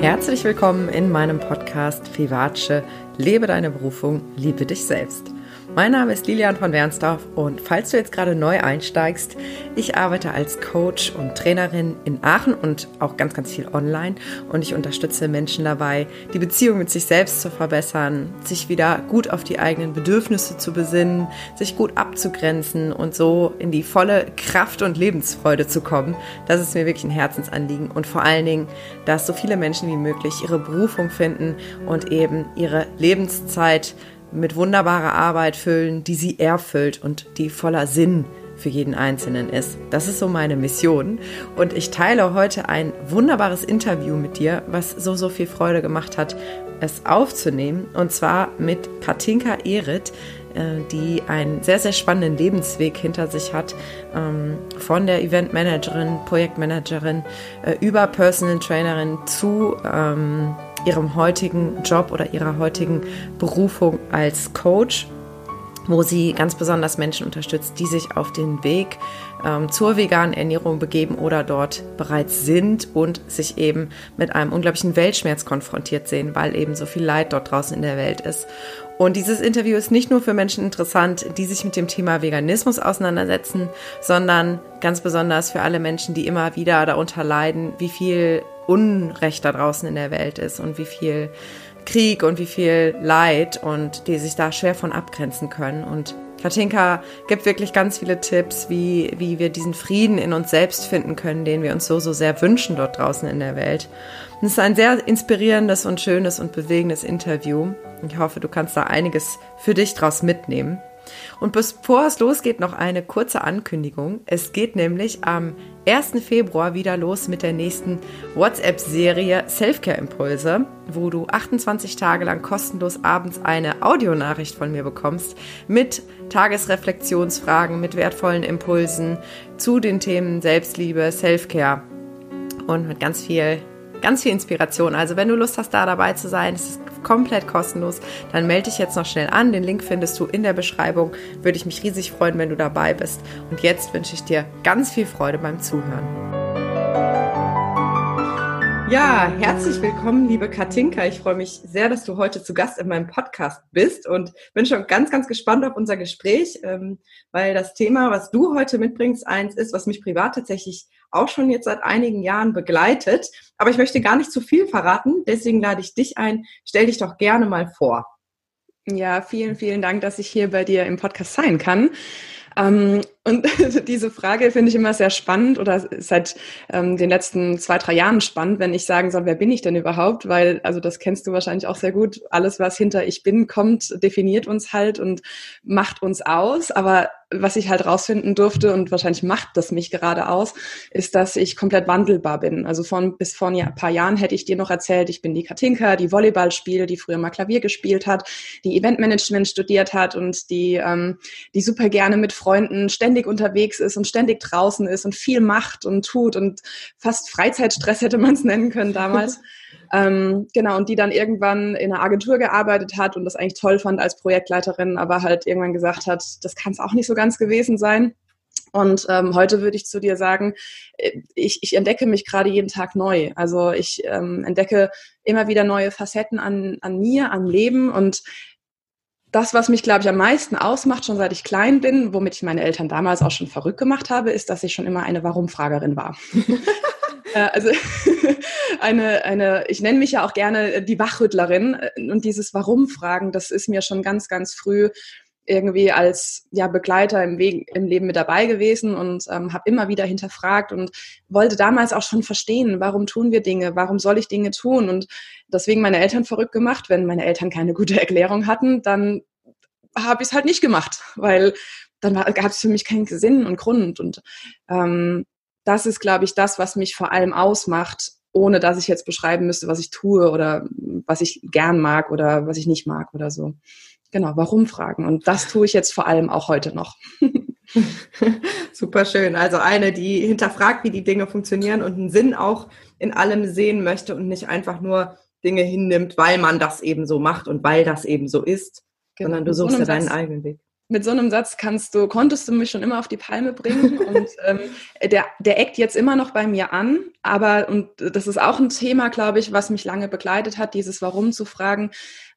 Herzlich willkommen in meinem Podcast Vivace. Lebe deine Berufung, liebe dich selbst. Mein Name ist Lilian von Wernsdorf und falls du jetzt gerade neu einsteigst, ich arbeite als Coach und Trainerin in Aachen und auch ganz, ganz viel online und ich unterstütze Menschen dabei, die Beziehung mit sich selbst zu verbessern, sich wieder gut auf die eigenen Bedürfnisse zu besinnen, sich gut abzugrenzen und so in die volle Kraft und Lebensfreude zu kommen. Das ist mir wirklich ein Herzensanliegen und vor allen Dingen, dass so viele Menschen wie möglich ihre Berufung finden und eben ihre Lebenszeit mit wunderbarer Arbeit füllen, die sie erfüllt und die voller Sinn für jeden Einzelnen ist. Das ist so meine Mission. Und ich teile heute ein wunderbares Interview mit dir, was so, so viel Freude gemacht hat, es aufzunehmen. Und zwar mit Katinka Erit, äh, die einen sehr, sehr spannenden Lebensweg hinter sich hat, ähm, von der Eventmanagerin, Projektmanagerin äh, über Personal Trainerin zu ähm, ihrem heutigen Job oder ihrer heutigen Berufung als Coach, wo sie ganz besonders Menschen unterstützt, die sich auf den Weg ähm, zur veganen Ernährung begeben oder dort bereits sind und sich eben mit einem unglaublichen Weltschmerz konfrontiert sehen, weil eben so viel Leid dort draußen in der Welt ist. Und dieses Interview ist nicht nur für Menschen interessant, die sich mit dem Thema Veganismus auseinandersetzen, sondern ganz besonders für alle Menschen, die immer wieder darunter leiden, wie viel Unrecht da draußen in der Welt ist und wie viel Krieg und wie viel Leid und die sich da schwer von abgrenzen können. Und Katinka gibt wirklich ganz viele Tipps, wie, wie wir diesen Frieden in uns selbst finden können, den wir uns so, so sehr wünschen dort draußen in der Welt. Und es ist ein sehr inspirierendes und schönes und bewegendes Interview. Ich hoffe, du kannst da einiges für dich draus mitnehmen. Und bevor es losgeht, noch eine kurze Ankündigung. Es geht nämlich am 1. Februar wieder los mit der nächsten WhatsApp-Serie Selfcare-Impulse, wo du 28 Tage lang kostenlos abends eine Audionachricht von mir bekommst mit Tagesreflexionsfragen, mit wertvollen Impulsen zu den Themen Selbstliebe, Selfcare und mit ganz viel ganz viel Inspiration. Also wenn du Lust hast, da dabei zu sein, es ist komplett kostenlos, dann melde dich jetzt noch schnell an. Den Link findest du in der Beschreibung. Würde ich mich riesig freuen, wenn du dabei bist. Und jetzt wünsche ich dir ganz viel Freude beim Zuhören. Ja, herzlich willkommen, liebe Katinka. Ich freue mich sehr, dass du heute zu Gast in meinem Podcast bist und bin schon ganz, ganz gespannt auf unser Gespräch, ähm, weil das Thema, was du heute mitbringst, eins ist, was mich privat tatsächlich auch schon jetzt seit einigen Jahren begleitet. Aber ich möchte gar nicht zu viel verraten, deswegen lade ich dich ein. Stell dich doch gerne mal vor. Ja, vielen, vielen Dank, dass ich hier bei dir im Podcast sein kann. Ähm, und diese Frage finde ich immer sehr spannend oder seit ähm, den letzten zwei, drei Jahren spannend, wenn ich sagen soll, wer bin ich denn überhaupt? Weil, also das kennst du wahrscheinlich auch sehr gut. Alles, was hinter ich bin kommt, definiert uns halt und macht uns aus. Aber was ich halt rausfinden durfte und wahrscheinlich macht das mich gerade aus, ist, dass ich komplett wandelbar bin. Also von bis vor ein paar Jahren hätte ich dir noch erzählt, ich bin die Katinka, die Volleyball spielt, die früher mal Klavier gespielt hat, die Eventmanagement studiert hat und die, ähm, die super gerne mit Freunden ständig unterwegs ist und ständig draußen ist und viel macht und tut und fast Freizeitstress hätte man es nennen können damals. Ähm, genau, und die dann irgendwann in einer Agentur gearbeitet hat und das eigentlich toll fand als Projektleiterin, aber halt irgendwann gesagt hat, das kann es auch nicht so ganz gewesen sein. Und ähm, heute würde ich zu dir sagen, äh, ich, ich entdecke mich gerade jeden Tag neu. Also ich ähm, entdecke immer wieder neue Facetten an, an mir, am Leben und das, was mich, glaube ich, am meisten ausmacht, schon seit ich klein bin, womit ich meine Eltern damals auch schon verrückt gemacht habe, ist, dass ich schon immer eine Warum-Fragerin war. Äh, also eine, eine, ich nenne mich ja auch gerne die Wachrüttlerin. Und dieses Warum-Fragen, das ist mir schon ganz, ganz früh irgendwie als ja, Begleiter im, Weg, im Leben mit dabei gewesen und ähm, habe immer wieder hinterfragt und wollte damals auch schon verstehen, warum tun wir Dinge, warum soll ich Dinge tun? Und deswegen meine Eltern verrückt gemacht. Wenn meine Eltern keine gute Erklärung hatten, dann habe ich es halt nicht gemacht, weil dann gab es für mich keinen Sinn und Grund. Und ähm, das ist, glaube ich, das, was mich vor allem ausmacht, ohne dass ich jetzt beschreiben müsste, was ich tue oder was ich gern mag oder was ich nicht mag oder so. Genau, warum fragen? Und das tue ich jetzt vor allem auch heute noch. Super schön. Also eine, die hinterfragt, wie die Dinge funktionieren und einen Sinn auch in allem sehen möchte und nicht einfach nur Dinge hinnimmt, weil man das eben so macht und weil das eben so ist, genau. sondern du suchst ja deinen eigenen Weg. Mit so einem Satz kannst du, konntest du mich schon immer auf die Palme bringen und ähm, der, der eckt jetzt immer noch bei mir an, aber und das ist auch ein Thema, glaube ich, was mich lange begleitet hat, dieses Warum zu fragen,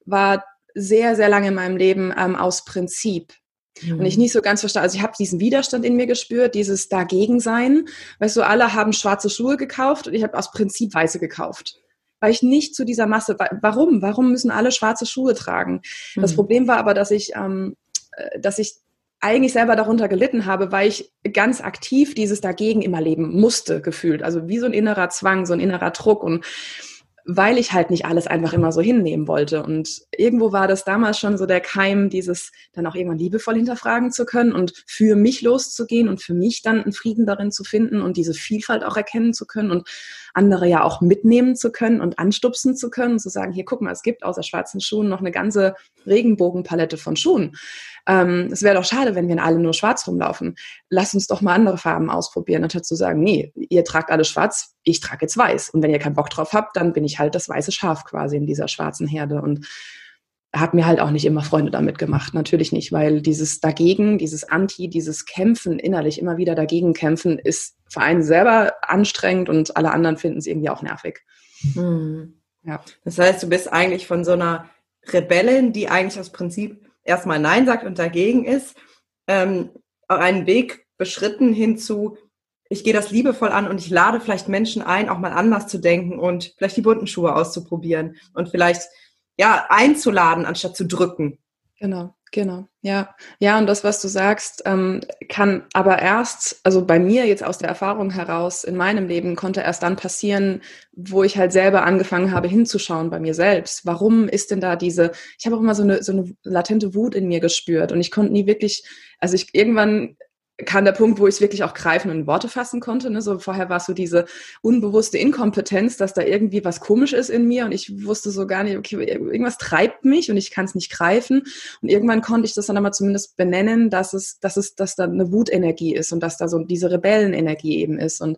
war sehr, sehr lange in meinem Leben ähm, aus Prinzip. Mhm. Und ich nicht so ganz verstanden, also ich habe diesen Widerstand in mir gespürt, dieses Dagegensein. Weißt du, alle haben schwarze Schuhe gekauft und ich habe aus Prinzip weiße gekauft weil ich nicht zu dieser Masse, warum? Warum müssen alle schwarze Schuhe tragen? Das mhm. Problem war aber, dass ich ähm, äh, dass ich eigentlich selber darunter gelitten habe, weil ich ganz aktiv dieses dagegen immer leben musste, gefühlt. Also wie so ein innerer Zwang, so ein innerer Druck und weil ich halt nicht alles einfach immer so hinnehmen wollte. Und irgendwo war das damals schon so der Keim, dieses dann auch irgendwann liebevoll hinterfragen zu können und für mich loszugehen und für mich dann einen Frieden darin zu finden und diese Vielfalt auch erkennen zu können und andere ja auch mitnehmen zu können und anstupsen zu können, zu sagen, hier guck mal, es gibt außer schwarzen Schuhen noch eine ganze Regenbogenpalette von Schuhen. Ähm, es wäre doch schade, wenn wir alle nur schwarz rumlaufen. Lass uns doch mal andere Farben ausprobieren, anstatt zu sagen, nee, ihr tragt alle schwarz, ich trage jetzt weiß. Und wenn ihr keinen Bock drauf habt, dann bin ich halt das weiße Schaf quasi in dieser schwarzen Herde. Und habe mir halt auch nicht immer Freunde damit gemacht, natürlich nicht, weil dieses dagegen, dieses Anti, dieses Kämpfen innerlich immer wieder dagegen kämpfen, ist für einen selber anstrengend und alle anderen finden es irgendwie auch nervig. Hm. Ja. Das heißt, du bist eigentlich von so einer Rebellin, die eigentlich aus Prinzip erstmal Nein sagt und dagegen ist, ähm, einen Weg beschritten hinzu, ich gehe das liebevoll an und ich lade vielleicht Menschen ein, auch mal anders zu denken und vielleicht die bunten Schuhe auszuprobieren und vielleicht ja einzuladen, anstatt zu drücken. Genau, genau. Ja, ja, und das, was du sagst, ähm, kann aber erst, also bei mir jetzt aus der Erfahrung heraus in meinem Leben, konnte erst dann passieren, wo ich halt selber angefangen habe hinzuschauen bei mir selbst. Warum ist denn da diese, ich habe auch immer so eine, so eine latente Wut in mir gespürt und ich konnte nie wirklich, also ich irgendwann kam der Punkt, wo ich es wirklich auch greifen und in Worte fassen konnte. Ne? So vorher war es so diese unbewusste Inkompetenz, dass da irgendwie was komisch ist in mir und ich wusste so gar nicht, okay, irgendwas treibt mich und ich kann es nicht greifen. Und irgendwann konnte ich das dann aber zumindest benennen, dass es, dass es, dass da eine Wutenergie ist und dass da so diese Rebellenenergie eben ist. Und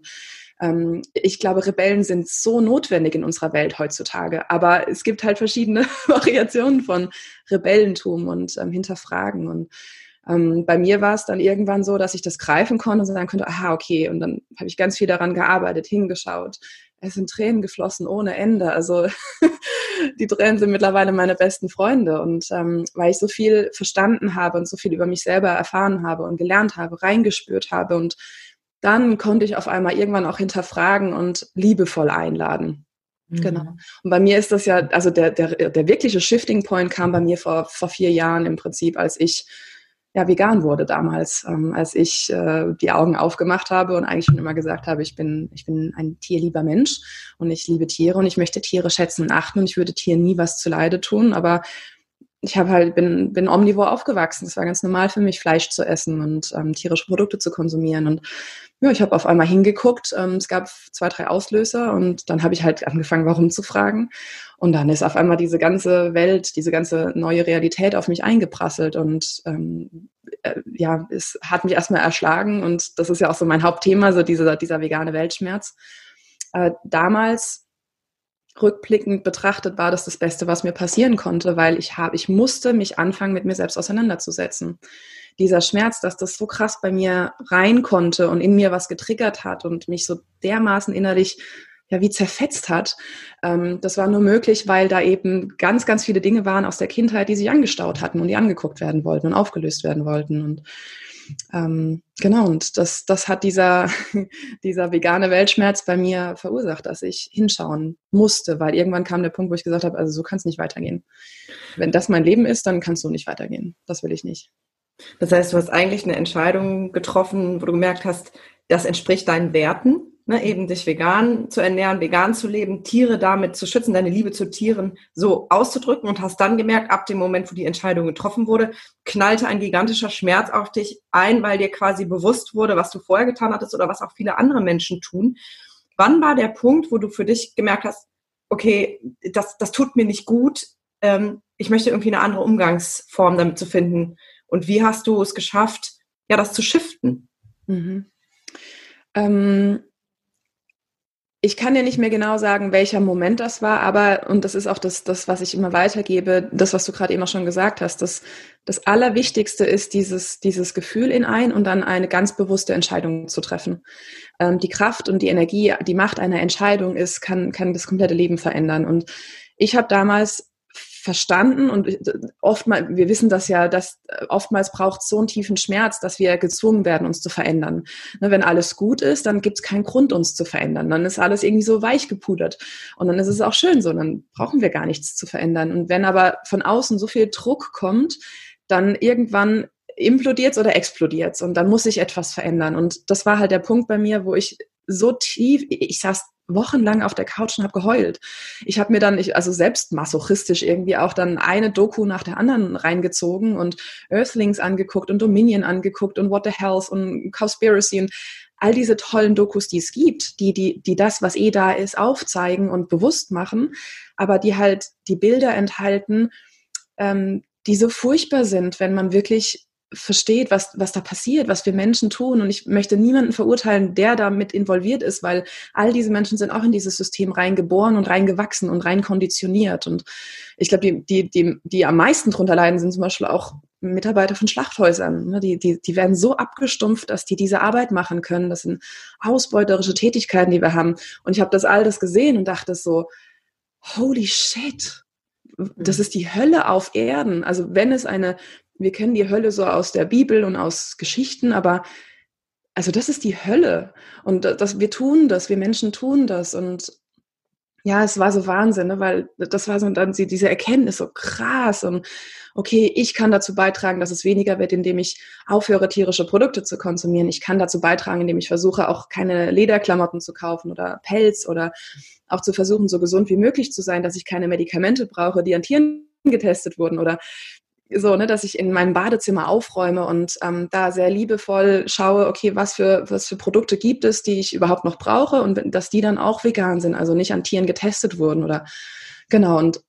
ähm, ich glaube, Rebellen sind so notwendig in unserer Welt heutzutage. Aber es gibt halt verschiedene Variationen von Rebellentum und ähm, Hinterfragen und ähm, bei mir war es dann irgendwann so, dass ich das greifen konnte und sagen konnte, aha, okay. Und dann habe ich ganz viel daran gearbeitet, hingeschaut. Es sind Tränen geflossen ohne Ende. Also die Tränen sind mittlerweile meine besten Freunde. Und ähm, weil ich so viel verstanden habe und so viel über mich selber erfahren habe und gelernt habe, reingespürt habe und dann konnte ich auf einmal irgendwann auch hinterfragen und liebevoll einladen. Genau. Mhm. Und bei mir ist das ja, also der, der, der wirkliche Shifting Point kam bei mir vor, vor vier Jahren im Prinzip, als ich ja, vegan wurde damals, ähm, als ich äh, die Augen aufgemacht habe und eigentlich schon immer gesagt habe, ich bin, ich bin ein tierlieber Mensch und ich liebe Tiere und ich möchte Tiere schätzen und achten und ich würde Tieren nie was zuleide tun, aber ich habe halt, bin, bin omnivor aufgewachsen. Es war ganz normal für mich, Fleisch zu essen und ähm, tierische Produkte zu konsumieren. Und ja, ich habe auf einmal hingeguckt. Ähm, es gab zwei, drei Auslöser und dann habe ich halt angefangen, warum zu fragen. Und dann ist auf einmal diese ganze Welt, diese ganze neue Realität auf mich eingeprasselt. Und ähm, äh, ja, es hat mich erstmal erschlagen. Und das ist ja auch so mein Hauptthema, so dieser, dieser vegane Weltschmerz. Äh, damals rückblickend betrachtet war das das Beste, was mir passieren konnte, weil ich habe, ich musste mich anfangen, mit mir selbst auseinanderzusetzen. Dieser Schmerz, dass das so krass bei mir rein konnte und in mir was getriggert hat und mich so dermaßen innerlich ja wie zerfetzt hat, ähm, das war nur möglich, weil da eben ganz, ganz viele Dinge waren aus der Kindheit, die sich angestaut hatten und die angeguckt werden wollten und aufgelöst werden wollten und ähm, genau, und das, das hat dieser, dieser vegane Weltschmerz bei mir verursacht, dass ich hinschauen musste, weil irgendwann kam der Punkt, wo ich gesagt habe, also so kann es nicht weitergehen. Wenn das mein Leben ist, dann kannst du nicht weitergehen. Das will ich nicht. Das heißt, du hast eigentlich eine Entscheidung getroffen, wo du gemerkt hast, das entspricht deinen Werten ne, eben dich vegan zu ernähren, vegan zu leben, Tiere damit zu schützen, deine Liebe zu Tieren so auszudrücken und hast dann gemerkt, ab dem Moment, wo die Entscheidung getroffen wurde, knallte ein gigantischer Schmerz auf dich ein, weil dir quasi bewusst wurde, was du vorher getan hattest oder was auch viele andere Menschen tun. Wann war der Punkt, wo du für dich gemerkt hast, okay, das, das tut mir nicht gut, ähm, ich möchte irgendwie eine andere Umgangsform damit zu finden? Und wie hast du es geschafft, ja, das zu shiften? Mhm. Ähm, ich kann dir nicht mehr genau sagen, welcher Moment das war, aber, und das ist auch das, das was ich immer weitergebe, das, was du gerade eben auch schon gesagt hast, das, das Allerwichtigste ist dieses, dieses Gefühl in ein und dann eine ganz bewusste Entscheidung zu treffen. Ähm, die Kraft und die Energie, die Macht einer Entscheidung ist, kann, kann das komplette Leben verändern. Und ich habe damals verstanden und oftmals, wir wissen das ja, dass äh, oftmals braucht so einen tiefen Schmerz, dass wir gezwungen werden, uns zu verändern. Ne, wenn alles gut ist, dann gibt es keinen Grund, uns zu verändern. Dann ist alles irgendwie so weich gepudert. Und dann ist es auch schön so, dann brauchen wir gar nichts zu verändern. Und wenn aber von außen so viel Druck kommt, dann irgendwann implodiert oder explodiert und dann muss sich etwas verändern. Und das war halt der Punkt bei mir, wo ich so tief, ich saß wochenlang auf der Couch und habe geheult. Ich habe mir dann, ich, also selbst masochistisch irgendwie auch dann eine Doku nach der anderen reingezogen und Earthlings angeguckt und Dominion angeguckt und What the Health und Conspiracy und all diese tollen Dokus, die es gibt, die, die, die das, was eh da ist, aufzeigen und bewusst machen, aber die halt die Bilder enthalten, ähm, die so furchtbar sind, wenn man wirklich versteht, was, was da passiert, was wir Menschen tun. Und ich möchte niemanden verurteilen, der damit involviert ist, weil all diese Menschen sind auch in dieses System reingeboren und reingewachsen und rein konditioniert. Und ich glaube, die, die, die, die am meisten drunter leiden, sind zum Beispiel auch Mitarbeiter von Schlachthäusern. Ne? Die, die, die werden so abgestumpft, dass die diese Arbeit machen können. Das sind ausbeuterische Tätigkeiten, die wir haben. Und ich habe das all das gesehen und dachte so, holy shit, das mhm. ist die Hölle auf Erden. Also wenn es eine wir kennen die Hölle so aus der Bibel und aus Geschichten, aber also das ist die Hölle. Und das, wir tun das, wir Menschen tun das. Und ja, es war so Wahnsinn, ne? weil das war so dann diese Erkenntnis so krass und okay, ich kann dazu beitragen, dass es weniger wird, indem ich aufhöre, tierische Produkte zu konsumieren. Ich kann dazu beitragen, indem ich versuche, auch keine Lederklamotten zu kaufen oder Pelz oder auch zu versuchen, so gesund wie möglich zu sein, dass ich keine Medikamente brauche, die an Tieren getestet wurden oder so, ne, dass ich in meinem Badezimmer aufräume und ähm, da sehr liebevoll schaue, okay, was für, was für Produkte gibt es, die ich überhaupt noch brauche und dass die dann auch vegan sind, also nicht an Tieren getestet wurden oder genau und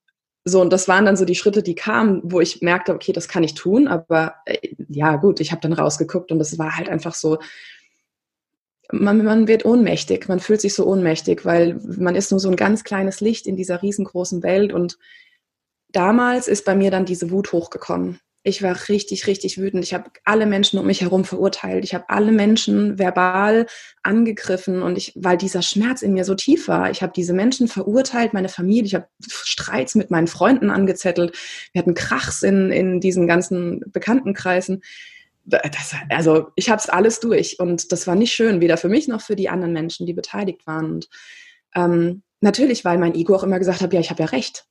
so, und das waren dann so die Schritte, die kamen, wo ich merkte, okay, das kann ich tun, aber äh, ja, gut, ich habe dann rausgeguckt und es war halt einfach so, man, man wird ohnmächtig, man fühlt sich so ohnmächtig, weil man ist nur so ein ganz kleines Licht in dieser riesengroßen Welt und damals ist bei mir dann diese Wut hochgekommen. Ich war richtig, richtig wütend. Ich habe alle Menschen um mich herum verurteilt. Ich habe alle Menschen verbal angegriffen und ich, weil dieser Schmerz in mir so tief war, ich habe diese Menschen verurteilt, meine Familie, ich habe Streits mit meinen Freunden angezettelt. Wir hatten Krachs in, in diesen ganzen Bekanntenkreisen. Das, also ich habe es alles durch und das war nicht schön, weder für mich noch für die anderen Menschen, die beteiligt waren. Und ähm, natürlich, weil mein Ego auch immer gesagt hat, ja, ich habe ja recht.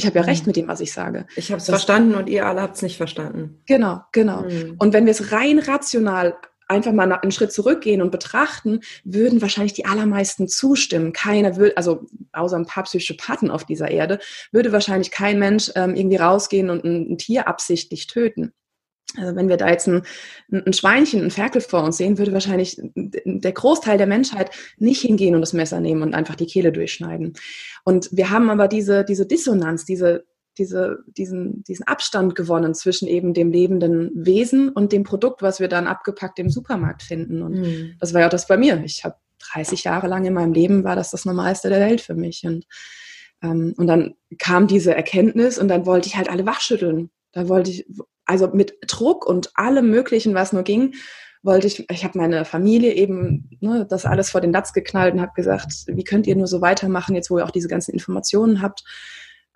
Ich habe ja recht mit dem, was ich sage. Ich habe es verstanden und ihr alle habt es nicht verstanden. Genau, genau. Mhm. Und wenn wir es rein rational einfach mal einen Schritt zurückgehen und betrachten, würden wahrscheinlich die allermeisten zustimmen. Keiner würde, also außer ein paar Psychopathen auf dieser Erde, würde wahrscheinlich kein Mensch ähm, irgendwie rausgehen und ein, ein Tier absichtlich töten. Also wenn wir da jetzt ein, ein Schweinchen, ein Ferkel vor uns sehen, würde wahrscheinlich der Großteil der Menschheit nicht hingehen und das Messer nehmen und einfach die Kehle durchschneiden. Und wir haben aber diese, diese Dissonanz, diese, diese, diesen, diesen Abstand gewonnen zwischen eben dem lebenden Wesen und dem Produkt, was wir dann abgepackt im Supermarkt finden. Und mhm. das war ja auch das bei mir. Ich habe 30 Jahre lang in meinem Leben war das das Normalste der Welt für mich. Und, ähm, und dann kam diese Erkenntnis und dann wollte ich halt alle wachschütteln. Da wollte ich, also mit Druck und allem Möglichen, was nur ging, wollte ich, ich habe meine Familie eben ne, das alles vor den Latz geknallt und habe gesagt, wie könnt ihr nur so weitermachen, jetzt wo ihr auch diese ganzen Informationen habt.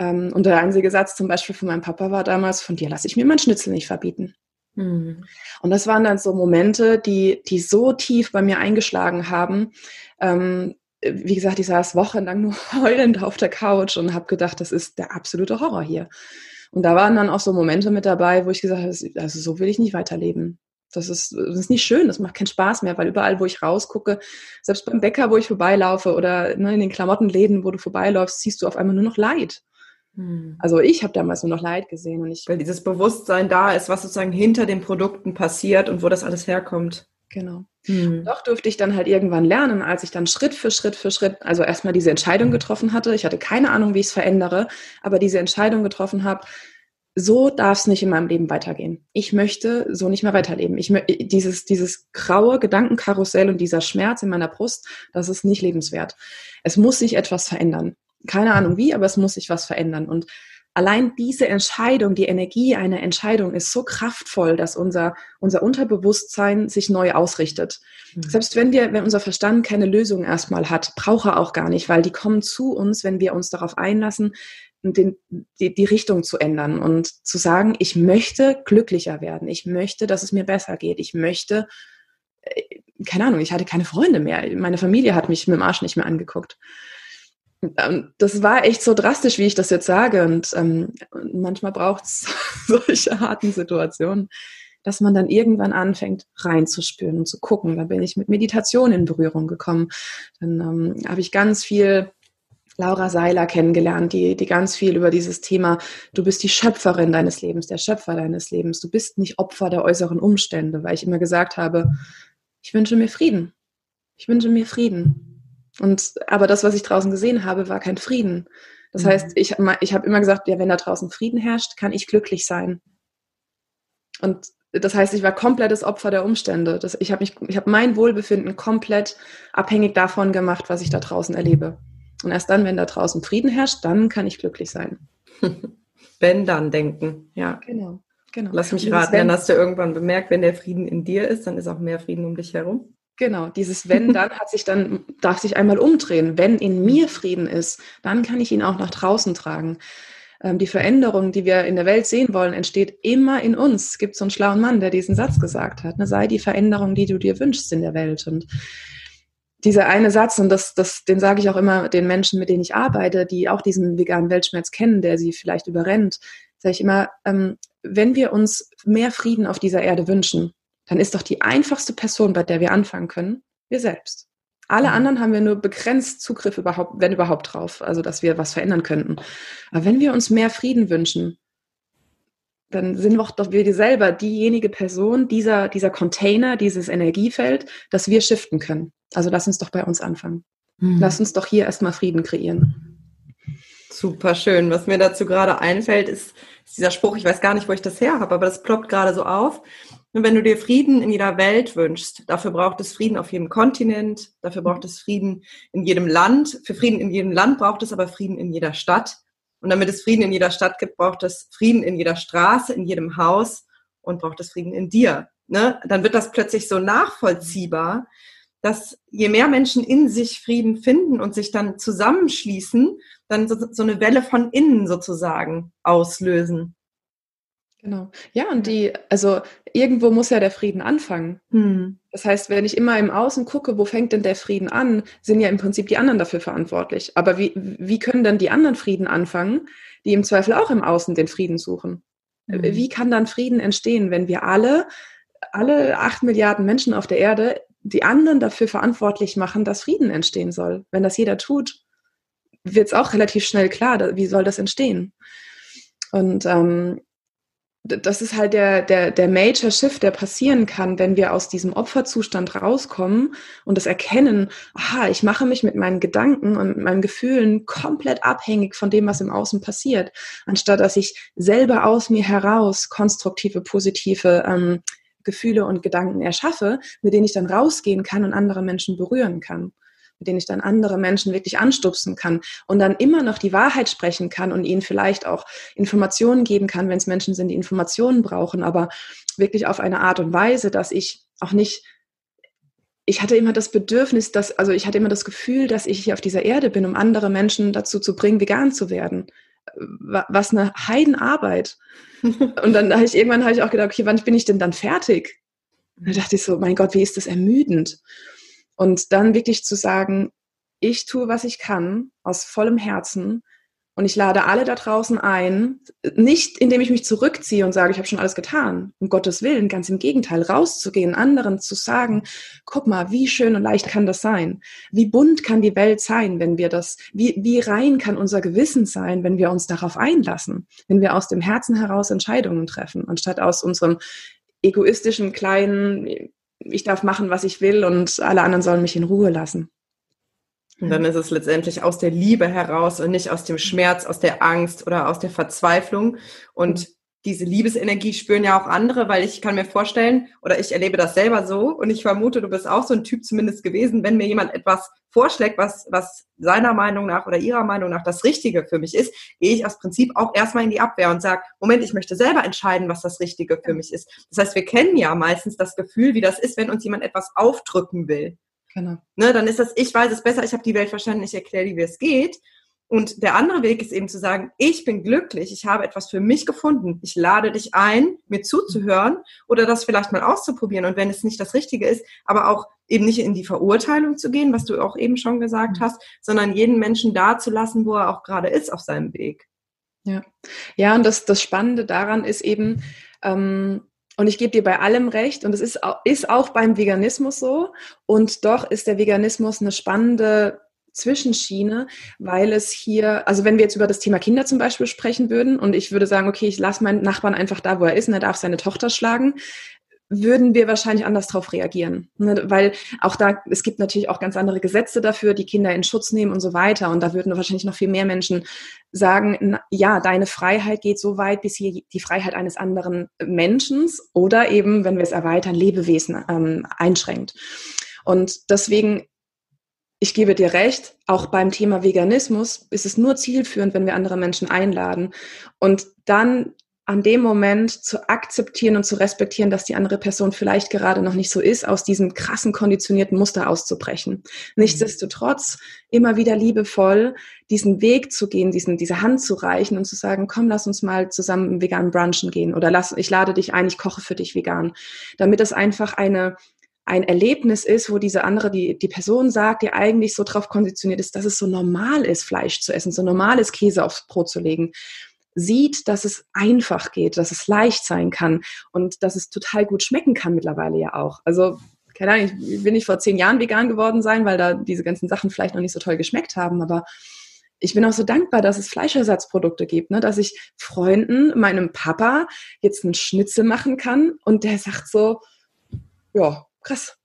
Ähm, und der einzige Satz zum Beispiel von meinem Papa war damals, von dir lasse ich mir mein Schnitzel nicht verbieten. Mhm. Und das waren dann so Momente, die, die so tief bei mir eingeschlagen haben. Ähm, wie gesagt, ich saß wochenlang nur heulend auf der Couch und habe gedacht, das ist der absolute Horror hier. Und da waren dann auch so Momente mit dabei, wo ich gesagt habe, also so will ich nicht weiterleben. Das ist, das ist nicht schön, das macht keinen Spaß mehr, weil überall, wo ich rausgucke, selbst beim Bäcker, wo ich vorbeilaufe oder ne, in den Klamottenläden, wo du vorbeiläufst, siehst du auf einmal nur noch Leid. Hm. Also ich habe damals nur noch Leid gesehen und ich. Weil dieses Bewusstsein da ist, was sozusagen hinter den Produkten passiert und wo das alles herkommt. Genau. Hm. Doch durfte ich dann halt irgendwann lernen, als ich dann Schritt für Schritt für Schritt, also erstmal diese Entscheidung getroffen hatte. Ich hatte keine Ahnung, wie ich es verändere, aber diese Entscheidung getroffen habe, so darf es nicht in meinem Leben weitergehen. Ich möchte so nicht mehr weiterleben. Ich dieses dieses graue Gedankenkarussell und dieser Schmerz in meiner Brust, das ist nicht lebenswert. Es muss sich etwas verändern. Keine Ahnung wie, aber es muss sich was verändern und allein diese Entscheidung, die Energie einer Entscheidung ist so kraftvoll, dass unser, unser Unterbewusstsein sich neu ausrichtet. Mhm. Selbst wenn wir, wenn unser Verstand keine Lösung erstmal hat, braucht er auch gar nicht, weil die kommen zu uns, wenn wir uns darauf einlassen, den, die, die Richtung zu ändern und zu sagen, ich möchte glücklicher werden, ich möchte, dass es mir besser geht, ich möchte, äh, keine Ahnung, ich hatte keine Freunde mehr, meine Familie hat mich mit dem Arsch nicht mehr angeguckt. Ähm, das war echt so drastisch, wie ich das jetzt sage. Und ähm, manchmal braucht es solche harten Situationen, dass man dann irgendwann anfängt reinzuspüren und zu gucken. Da bin ich mit Meditation in Berührung gekommen. Dann ähm, habe ich ganz viel Laura Seiler kennengelernt, die, die ganz viel über dieses Thema, du bist die Schöpferin deines Lebens, der Schöpfer deines Lebens. Du bist nicht Opfer der äußeren Umstände, weil ich immer gesagt habe, ich wünsche mir Frieden. Ich wünsche mir Frieden. Und aber das, was ich draußen gesehen habe, war kein Frieden. Das mhm. heißt, ich, ich habe immer gesagt, ja, wenn da draußen Frieden herrscht, kann ich glücklich sein. Und das heißt, ich war komplettes Opfer der Umstände. Das, ich habe mich, ich habe mein Wohlbefinden komplett abhängig davon gemacht, was ich da draußen erlebe. Und erst dann, wenn da draußen Frieden herrscht, dann kann ich glücklich sein. wenn dann denken, ja. Genau, genau. Lass mich raten, dann hast du irgendwann bemerkt, wenn der Frieden in dir ist, dann ist auch mehr Frieden um dich herum. Genau, dieses wenn dann hat sich dann, darf sich einmal umdrehen. Wenn in mir Frieden ist, dann kann ich ihn auch nach draußen tragen. Ähm, die Veränderung, die wir in der Welt sehen wollen, entsteht immer in uns. Es gibt so einen schlauen Mann, der diesen Satz gesagt hat. Ne? Sei die Veränderung, die du dir wünschst in der Welt. Und dieser eine Satz, und das, das, den sage ich auch immer den Menschen, mit denen ich arbeite, die auch diesen veganen Weltschmerz kennen, der sie vielleicht überrennt, sage ich immer, ähm, wenn wir uns mehr Frieden auf dieser Erde wünschen, dann ist doch die einfachste Person, bei der wir anfangen können, wir selbst. Alle mhm. anderen haben wir nur begrenzt Zugriff überhaupt, wenn überhaupt drauf, also dass wir was verändern könnten. Aber wenn wir uns mehr Frieden wünschen, dann sind doch doch wir selber diejenige Person, dieser, dieser Container, dieses Energiefeld, das wir shiften können. Also lass uns doch bei uns anfangen. Mhm. Lass uns doch hier erstmal Frieden kreieren. Super schön. Was mir dazu gerade einfällt, ist, ist dieser Spruch, ich weiß gar nicht, wo ich das her habe, aber das ploppt gerade so auf. Und wenn du dir Frieden in jeder Welt wünschst, dafür braucht es Frieden auf jedem Kontinent, dafür braucht es Frieden in jedem Land. Für Frieden in jedem Land braucht es aber Frieden in jeder Stadt. Und damit es Frieden in jeder Stadt gibt, braucht es Frieden in jeder Straße, in jedem Haus und braucht es Frieden in dir. Ne? Dann wird das plötzlich so nachvollziehbar, dass je mehr Menschen in sich Frieden finden und sich dann zusammenschließen, dann so, so eine Welle von innen sozusagen auslösen. Genau. Ja, und die, also irgendwo muss ja der Frieden anfangen. Hm. Das heißt, wenn ich immer im Außen gucke, wo fängt denn der Frieden an, sind ja im Prinzip die anderen dafür verantwortlich. Aber wie, wie können dann die anderen Frieden anfangen, die im Zweifel auch im Außen den Frieden suchen? Hm. Wie kann dann Frieden entstehen, wenn wir alle, alle acht Milliarden Menschen auf der Erde, die anderen dafür verantwortlich machen, dass Frieden entstehen soll? Wenn das jeder tut, wird es auch relativ schnell klar, wie soll das entstehen? Und ähm, das ist halt der, der, der Major Shift, der passieren kann, wenn wir aus diesem Opferzustand rauskommen und das erkennen, aha, ich mache mich mit meinen Gedanken und meinen Gefühlen komplett abhängig von dem, was im Außen passiert, anstatt dass ich selber aus mir heraus konstruktive, positive ähm, Gefühle und Gedanken erschaffe, mit denen ich dann rausgehen kann und andere Menschen berühren kann mit denen ich dann andere Menschen wirklich anstupsen kann und dann immer noch die Wahrheit sprechen kann und ihnen vielleicht auch Informationen geben kann, wenn es Menschen sind, die Informationen brauchen, aber wirklich auf eine Art und Weise, dass ich auch nicht ich hatte immer das Bedürfnis, dass, also ich hatte immer das Gefühl, dass ich hier auf dieser Erde bin, um andere Menschen dazu zu bringen, vegan zu werden. Was eine Heidenarbeit. Und dann habe ich irgendwann habe ich auch gedacht, okay, wann bin ich denn dann fertig? Und da dachte ich so, mein Gott, wie ist das ermüdend? Und dann wirklich zu sagen, ich tue, was ich kann, aus vollem Herzen. Und ich lade alle da draußen ein, nicht indem ich mich zurückziehe und sage, ich habe schon alles getan, um Gottes Willen, ganz im Gegenteil, rauszugehen, anderen zu sagen, guck mal, wie schön und leicht kann das sein? Wie bunt kann die Welt sein, wenn wir das, wie, wie rein kann unser Gewissen sein, wenn wir uns darauf einlassen, wenn wir aus dem Herzen heraus Entscheidungen treffen, anstatt aus unserem egoistischen kleinen, ich darf machen, was ich will und alle anderen sollen mich in Ruhe lassen. Und dann ist es letztendlich aus der Liebe heraus und nicht aus dem Schmerz, aus der Angst oder aus der Verzweiflung. Und diese Liebesenergie spüren ja auch andere, weil ich kann mir vorstellen, oder ich erlebe das selber so, und ich vermute, du bist auch so ein Typ zumindest gewesen, wenn mir jemand etwas vorschlägt, was, was seiner Meinung nach oder ihrer Meinung nach das Richtige für mich ist, gehe ich aus Prinzip auch erstmal in die Abwehr und sage, Moment, ich möchte selber entscheiden, was das Richtige für mich ist. Das heißt, wir kennen ja meistens das Gefühl, wie das ist, wenn uns jemand etwas aufdrücken will. Genau. Ne, dann ist das, ich weiß es besser, ich habe die Welt verstanden, ich erkläre dir, wie es geht. Und der andere Weg ist eben zu sagen, ich bin glücklich, ich habe etwas für mich gefunden. Ich lade dich ein, mir zuzuhören oder das vielleicht mal auszuprobieren. Und wenn es nicht das Richtige ist, aber auch eben nicht in die Verurteilung zu gehen, was du auch eben schon gesagt mhm. hast, sondern jeden Menschen da zu lassen, wo er auch gerade ist auf seinem Weg. Ja, ja, und das, das Spannende daran ist eben, ähm, und ich gebe dir bei allem recht, und es ist, ist auch beim Veganismus so, und doch ist der Veganismus eine spannende Zwischenschiene, weil es hier, also wenn wir jetzt über das Thema Kinder zum Beispiel sprechen würden und ich würde sagen, okay, ich lasse meinen Nachbarn einfach da, wo er ist und er darf seine Tochter schlagen, würden wir wahrscheinlich anders darauf reagieren. Ne? Weil auch da, es gibt natürlich auch ganz andere Gesetze dafür, die Kinder in Schutz nehmen und so weiter. Und da würden wahrscheinlich noch viel mehr Menschen sagen, ja, deine Freiheit geht so weit, bis hier die Freiheit eines anderen Menschen oder eben, wenn wir es erweitern, Lebewesen ähm, einschränkt. Und deswegen ich gebe dir recht, auch beim Thema Veganismus ist es nur zielführend, wenn wir andere Menschen einladen. Und dann an dem Moment zu akzeptieren und zu respektieren, dass die andere Person vielleicht gerade noch nicht so ist, aus diesem krassen konditionierten Muster auszubrechen. Nichtsdestotrotz immer wieder liebevoll diesen Weg zu gehen, diesen, diese Hand zu reichen und zu sagen, komm, lass uns mal zusammen im veganen Brunchen gehen oder lass, ich lade dich ein, ich koche für dich vegan. Damit es einfach eine, ein Erlebnis ist, wo diese andere, die, die Person sagt, die eigentlich so drauf konditioniert ist, dass es so normal ist, Fleisch zu essen, so normal ist, Käse aufs Brot zu legen, sieht, dass es einfach geht, dass es leicht sein kann und dass es total gut schmecken kann mittlerweile ja auch. Also, keine Ahnung, ich will nicht vor zehn Jahren vegan geworden sein, weil da diese ganzen Sachen vielleicht noch nicht so toll geschmeckt haben, aber ich bin auch so dankbar, dass es Fleischersatzprodukte gibt, ne? dass ich Freunden, meinem Papa jetzt einen Schnitzel machen kann und der sagt so, ja, krass.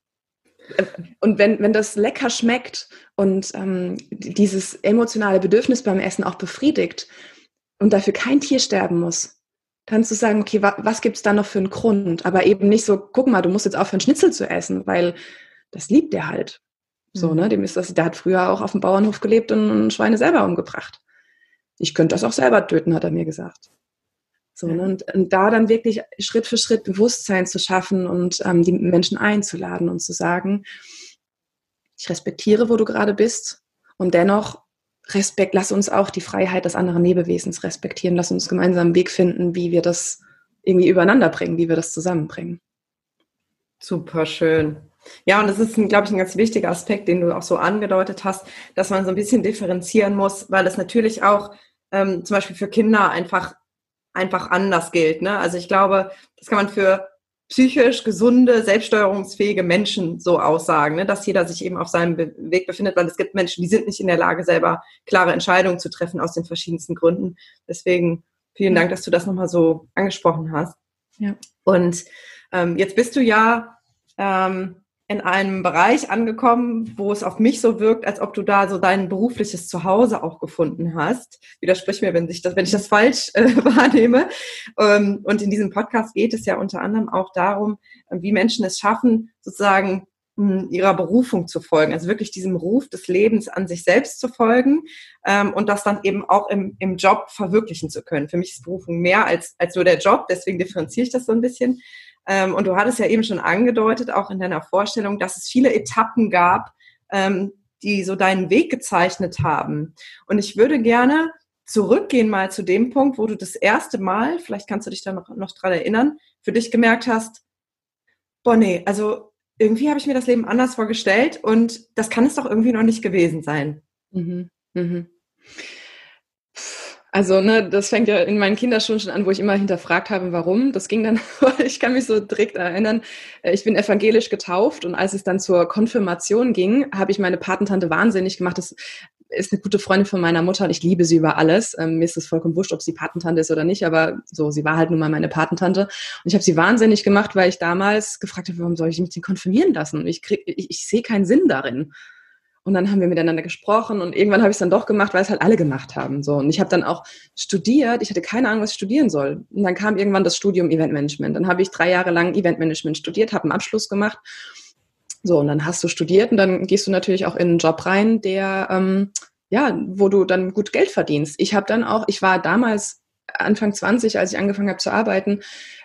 Und wenn, wenn das lecker schmeckt und ähm, dieses emotionale Bedürfnis beim Essen auch befriedigt und dafür kein Tier sterben muss, dann zu sagen, okay, wa was gibt es da noch für einen Grund? Aber eben nicht so, guck mal, du musst jetzt aufhören, Schnitzel zu essen, weil das liebt der halt. So, mhm. ne? Dem ist das, der hat früher auch auf dem Bauernhof gelebt und, und Schweine selber umgebracht. Ich könnte das auch selber töten, hat er mir gesagt. So, ne? und, und, da dann wirklich Schritt für Schritt Bewusstsein zu schaffen und ähm, die Menschen einzuladen und zu sagen, ich respektiere, wo du gerade bist und dennoch Respekt, lass uns auch die Freiheit des anderen Lebewesens respektieren, lass uns gemeinsam einen Weg finden, wie wir das irgendwie übereinander bringen, wie wir das zusammenbringen. Super schön. Ja, und das ist, glaube ich, ein ganz wichtiger Aspekt, den du auch so angedeutet hast, dass man so ein bisschen differenzieren muss, weil es natürlich auch ähm, zum Beispiel für Kinder einfach einfach anders gilt. Ne? Also ich glaube, das kann man für psychisch gesunde, selbststeuerungsfähige Menschen so aussagen, ne? dass jeder sich eben auf seinem Be Weg befindet, weil es gibt Menschen, die sind nicht in der Lage, selber klare Entscheidungen zu treffen aus den verschiedensten Gründen. Deswegen vielen Dank, dass du das nochmal so angesprochen hast. Ja. Und ähm, jetzt bist du ja ähm, in einem Bereich angekommen, wo es auf mich so wirkt, als ob du da so dein berufliches Zuhause auch gefunden hast. Widersprich mir, wenn ich das, wenn ich das falsch äh, wahrnehme. Ähm, und in diesem Podcast geht es ja unter anderem auch darum, wie Menschen es schaffen, sozusagen mh, hm, ihrer Berufung zu folgen, also wirklich diesem Ruf des Lebens an sich selbst zu folgen ähm, und das dann eben auch im, im Job verwirklichen zu können. Für mich ist Berufung mehr als, als nur der Job, deswegen differenziere ich das so ein bisschen. Ähm, und du hattest ja eben schon angedeutet, auch in deiner Vorstellung, dass es viele Etappen gab, ähm, die so deinen Weg gezeichnet haben. Und ich würde gerne zurückgehen mal zu dem Punkt, wo du das erste Mal, vielleicht kannst du dich da noch, noch dran erinnern, für dich gemerkt hast, boah, also irgendwie habe ich mir das Leben anders vorgestellt und das kann es doch irgendwie noch nicht gewesen sein. Mhm. Mhm. Also, ne, das fängt ja in meinen Kinderschuhen schon an, wo ich immer hinterfragt habe, warum. Das ging dann, ich kann mich so direkt erinnern, äh, ich bin evangelisch getauft und als es dann zur Konfirmation ging, habe ich meine Patentante wahnsinnig gemacht. Das ist eine gute Freundin von meiner Mutter und ich liebe sie über alles. Ähm, mir ist es vollkommen wurscht, ob sie Patentante ist oder nicht, aber so, sie war halt nun mal meine Patentante. Und ich habe sie wahnsinnig gemacht, weil ich damals gefragt habe, warum soll ich mich denn konfirmieren lassen? Ich, krieg, ich, ich sehe keinen Sinn darin. Und dann haben wir miteinander gesprochen und irgendwann habe ich es dann doch gemacht, weil es halt alle gemacht haben. So. Und ich habe dann auch studiert. Ich hatte keine Ahnung, was ich studieren soll. Und dann kam irgendwann das Studium Eventmanagement. Dann habe ich drei Jahre lang Eventmanagement studiert, habe einen Abschluss gemacht. So, und dann hast du studiert und dann gehst du natürlich auch in einen Job rein, der, ähm, ja, wo du dann gut Geld verdienst. Ich habe dann auch, ich war damals Anfang 20, als ich angefangen habe zu arbeiten,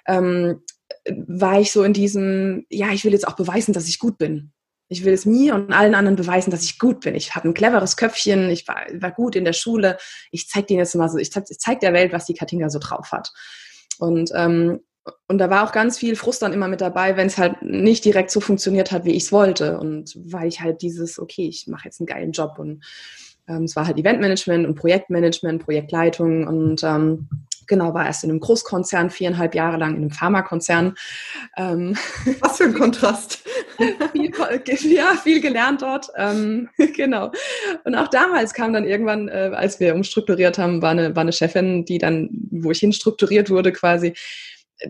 ähm, war ich so in diesem, ja, ich will jetzt auch beweisen, dass ich gut bin. Ich will es mir und allen anderen beweisen, dass ich gut bin. Ich habe ein cleveres Köpfchen, ich war, war, gut in der Schule. Ich zeige denen jetzt mal so, ich zeige zeig der Welt, was die Katinga so drauf hat. Und, ähm, und da war auch ganz viel Frust dann immer mit dabei, wenn es halt nicht direkt so funktioniert hat, wie ich es wollte. Und weil ich halt dieses, okay, ich mache jetzt einen geilen Job. Und ähm, es war halt Eventmanagement und Projektmanagement, Projektleitung und ähm, Genau, war erst in einem Großkonzern, viereinhalb Jahre lang in einem Pharmakonzern. Ähm, Was für ein Kontrast. viel, ja, viel gelernt dort. Ähm, genau. Und auch damals kam dann irgendwann, äh, als wir umstrukturiert haben, war eine, war eine Chefin, die dann, wo ich hinstrukturiert wurde quasi,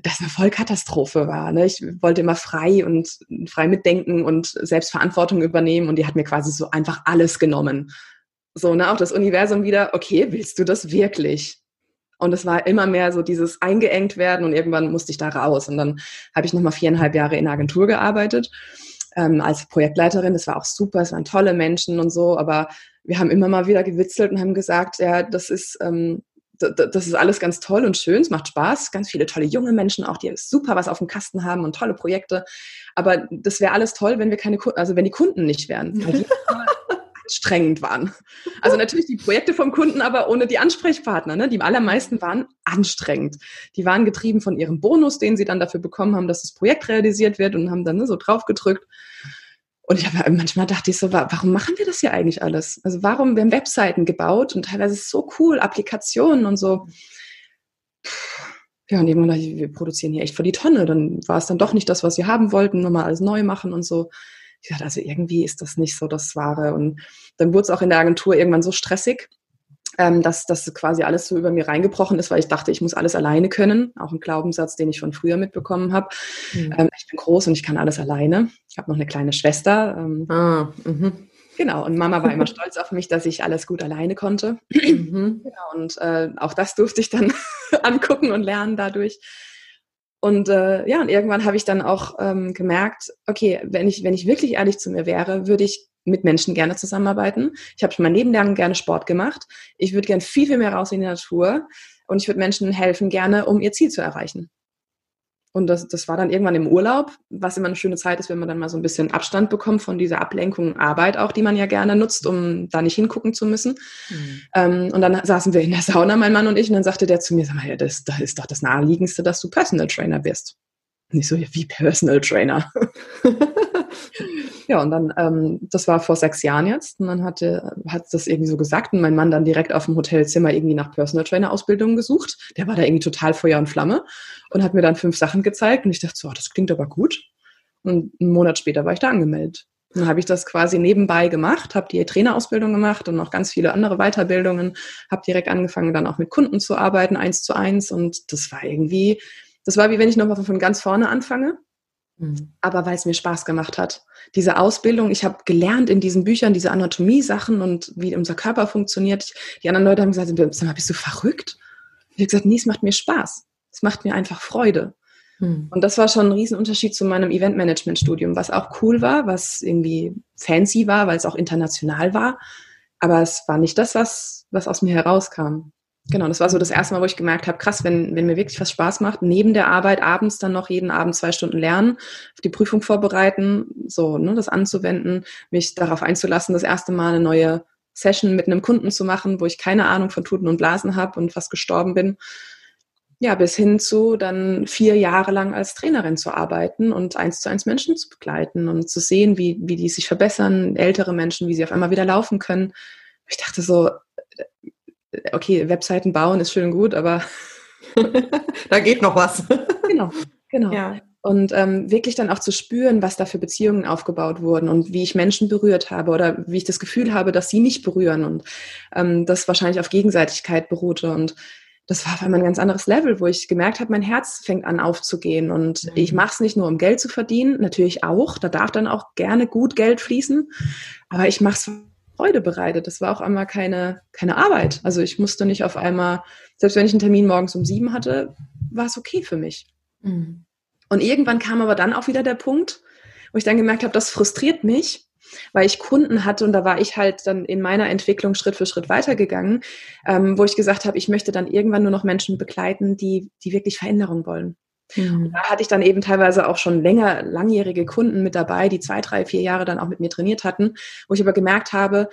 das eine Vollkatastrophe war. Ne? Ich wollte immer frei und frei mitdenken und Selbstverantwortung übernehmen und die hat mir quasi so einfach alles genommen. So, ne, auch das Universum wieder, okay, willst du das wirklich? Und es war immer mehr so dieses eingeengt werden und irgendwann musste ich da raus. Und dann habe ich nochmal viereinhalb Jahre in der Agentur gearbeitet ähm, als Projektleiterin. Das war auch super, es waren tolle Menschen und so, aber wir haben immer mal wieder gewitzelt und haben gesagt, ja, das ist, ähm, das ist alles ganz toll und schön, es macht Spaß, ganz viele tolle junge Menschen auch, die super was auf dem Kasten haben und tolle Projekte. Aber das wäre alles toll, wenn wir keine Kunden, also wenn die Kunden nicht wären. anstrengend waren. Also natürlich die Projekte vom Kunden, aber ohne die Ansprechpartner. Ne? Die allermeisten waren anstrengend. Die waren getrieben von ihrem Bonus, den sie dann dafür bekommen haben, dass das Projekt realisiert wird und haben dann ne, so drauf gedrückt. Und ich habe manchmal dachte ich so, warum machen wir das hier eigentlich alles? Also warum, wir haben Webseiten gebaut und teilweise so cool, Applikationen und so. Ja, und ich, wir produzieren hier echt vor die Tonne. Dann war es dann doch nicht das, was wir haben wollten, nochmal alles neu machen und so ich dachte, also irgendwie ist das nicht so das Wahre. Und dann wurde es auch in der Agentur irgendwann so stressig, ähm, dass das quasi alles so über mir reingebrochen ist, weil ich dachte, ich muss alles alleine können. Auch ein Glaubenssatz, den ich von früher mitbekommen habe. Mhm. Ähm, ich bin groß und ich kann alles alleine. Ich habe noch eine kleine Schwester. Ähm, ah, mh. Genau, und Mama war immer stolz auf mich, dass ich alles gut alleine konnte. Mhm. Genau, und äh, auch das durfte ich dann angucken und lernen dadurch. Und äh, ja, und irgendwann habe ich dann auch ähm, gemerkt, okay, wenn ich, wenn ich wirklich ehrlich zu mir wäre, würde ich mit Menschen gerne zusammenarbeiten. Ich habe schon mein Leben lang gerne Sport gemacht. Ich würde gerne viel, viel mehr raus in die Natur und ich würde Menschen helfen gerne, um ihr Ziel zu erreichen. Und das, das war dann irgendwann im Urlaub, was immer eine schöne Zeit ist, wenn man dann mal so ein bisschen Abstand bekommt von dieser Ablenkung Arbeit auch, die man ja gerne nutzt, um da nicht hingucken zu müssen. Mhm. Ähm, und dann saßen wir in der Sauna, mein Mann und ich, und dann sagte der zu mir, sag mal, das, das ist doch das Naheliegendste, dass du Personal Trainer wirst. Und ich so, ja, wie Personal Trainer? Ja, und dann, ähm, das war vor sechs Jahren jetzt, und dann hatte, hat das irgendwie so gesagt und mein Mann dann direkt auf dem Hotelzimmer irgendwie nach Personal Trainer Ausbildung gesucht. Der war da irgendwie total Feuer und Flamme und hat mir dann fünf Sachen gezeigt und ich dachte so, oh, das klingt aber gut. Und einen Monat später war ich da angemeldet. Dann habe ich das quasi nebenbei gemacht, habe die Trainerausbildung gemacht und noch ganz viele andere Weiterbildungen, habe direkt angefangen, dann auch mit Kunden zu arbeiten, eins zu eins. Und das war irgendwie, das war wie wenn ich nochmal von ganz vorne anfange. Mhm. Aber weil es mir Spaß gemacht hat. Diese Ausbildung, ich habe gelernt in diesen Büchern diese Anatomie-Sachen und wie unser Körper funktioniert. Die anderen Leute haben gesagt, sag mal, bist du verrückt? Ich habe gesagt, nee, es macht mir Spaß. Es macht mir einfach Freude. Mhm. Und das war schon ein Riesenunterschied zu meinem Eventmanagement-Studium, was auch cool war, was irgendwie fancy war, weil es auch international war. Aber es war nicht das, was, was aus mir herauskam. Genau, das war so das erste Mal, wo ich gemerkt habe, krass, wenn, wenn mir wirklich was Spaß macht, neben der Arbeit abends dann noch jeden Abend zwei Stunden lernen, auf die Prüfung vorbereiten, so, ne, das anzuwenden, mich darauf einzulassen, das erste Mal eine neue Session mit einem Kunden zu machen, wo ich keine Ahnung von Tuten und Blasen habe und fast gestorben bin. Ja, bis hin zu dann vier Jahre lang als Trainerin zu arbeiten und eins zu eins Menschen zu begleiten und zu sehen, wie, wie die sich verbessern, ältere Menschen, wie sie auf einmal wieder laufen können. Ich dachte so, okay, Webseiten bauen ist schön gut, aber da geht noch was. genau, genau. Ja. Und ähm, wirklich dann auch zu spüren, was da für Beziehungen aufgebaut wurden und wie ich Menschen berührt habe oder wie ich das Gefühl habe, dass sie mich berühren und ähm, das wahrscheinlich auf Gegenseitigkeit beruhte. Und das war auf einmal ein ganz anderes Level, wo ich gemerkt habe, mein Herz fängt an aufzugehen und mhm. ich mache es nicht nur, um Geld zu verdienen, natürlich auch, da darf dann auch gerne gut Geld fließen, aber ich mache es Freude bereitet. Das war auch einmal keine, keine Arbeit. Also ich musste nicht auf einmal, selbst wenn ich einen Termin morgens um sieben hatte, war es okay für mich. Mhm. Und irgendwann kam aber dann auch wieder der Punkt, wo ich dann gemerkt habe, das frustriert mich, weil ich Kunden hatte und da war ich halt dann in meiner Entwicklung Schritt für Schritt weitergegangen, ähm, wo ich gesagt habe, ich möchte dann irgendwann nur noch Menschen begleiten, die, die wirklich Veränderung wollen. Mhm. Da hatte ich dann eben teilweise auch schon länger, langjährige Kunden mit dabei, die zwei, drei, vier Jahre dann auch mit mir trainiert hatten, wo ich aber gemerkt habe,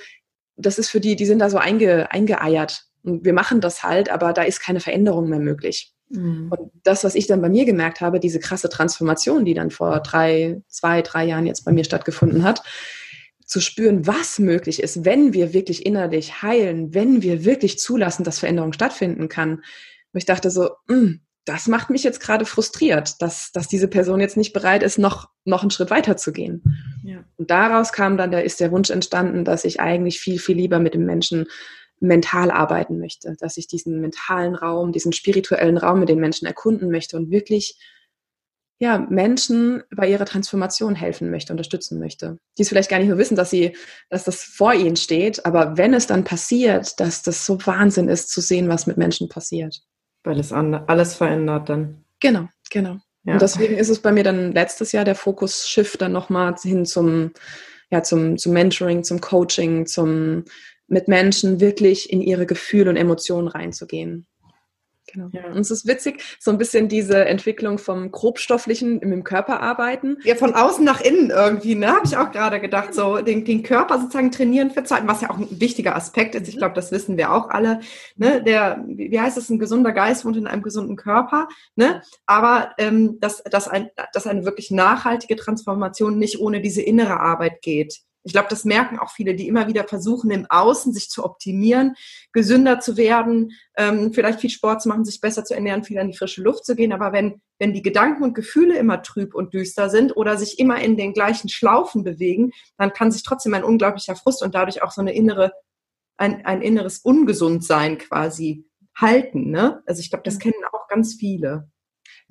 das ist für die, die sind da so einge, eingeeiert. Und wir machen das halt, aber da ist keine Veränderung mehr möglich. Mhm. Und das, was ich dann bei mir gemerkt habe, diese krasse Transformation, die dann vor drei, zwei, drei Jahren jetzt bei mir stattgefunden hat, zu spüren, was möglich ist, wenn wir wirklich innerlich heilen, wenn wir wirklich zulassen, dass Veränderung stattfinden kann. Und ich dachte so, mh, hm, das macht mich jetzt gerade frustriert, dass, dass diese Person jetzt nicht bereit ist, noch, noch einen Schritt weiter zu gehen. Ja. Und daraus kam dann, da ist der Wunsch entstanden, dass ich eigentlich viel, viel lieber mit dem Menschen mental arbeiten möchte, dass ich diesen mentalen Raum, diesen spirituellen Raum mit den Menschen erkunden möchte und wirklich ja, Menschen bei ihrer Transformation helfen möchte, unterstützen möchte. Die es vielleicht gar nicht nur wissen, dass sie, dass das vor ihnen steht, aber wenn es dann passiert, dass das so Wahnsinn ist zu sehen, was mit Menschen passiert. Weil es alles verändert dann. Genau, genau. Ja. Und deswegen ist es bei mir dann letztes Jahr der Fokus-Shift dann nochmal hin zum, ja, zum, zum Mentoring, zum Coaching, zum mit Menschen wirklich in ihre Gefühle und Emotionen reinzugehen. Genau. Ja. Und es ist witzig, so ein bisschen diese Entwicklung vom grobstofflichen mit dem Körper arbeiten. Ja, von außen nach innen irgendwie, ne? Habe ich auch gerade gedacht, so den, den Körper sozusagen trainieren für Zeiten, was ja auch ein wichtiger Aspekt ist. Ich glaube, das wissen wir auch alle. Ne? Der, wie heißt es, ein gesunder Geist wohnt in einem gesunden Körper. Ne? Aber ähm, dass, dass, ein, dass eine wirklich nachhaltige Transformation nicht ohne diese innere Arbeit geht. Ich glaube, das merken auch viele, die immer wieder versuchen, im Außen sich zu optimieren, gesünder zu werden, ähm, vielleicht viel Sport zu machen, sich besser zu ernähren, viel an die frische Luft zu gehen. Aber wenn, wenn die Gedanken und Gefühle immer trüb und düster sind oder sich immer in den gleichen Schlaufen bewegen, dann kann sich trotzdem ein unglaublicher Frust und dadurch auch so eine innere, ein, ein inneres Ungesundsein quasi halten. Ne? Also ich glaube, das kennen auch ganz viele.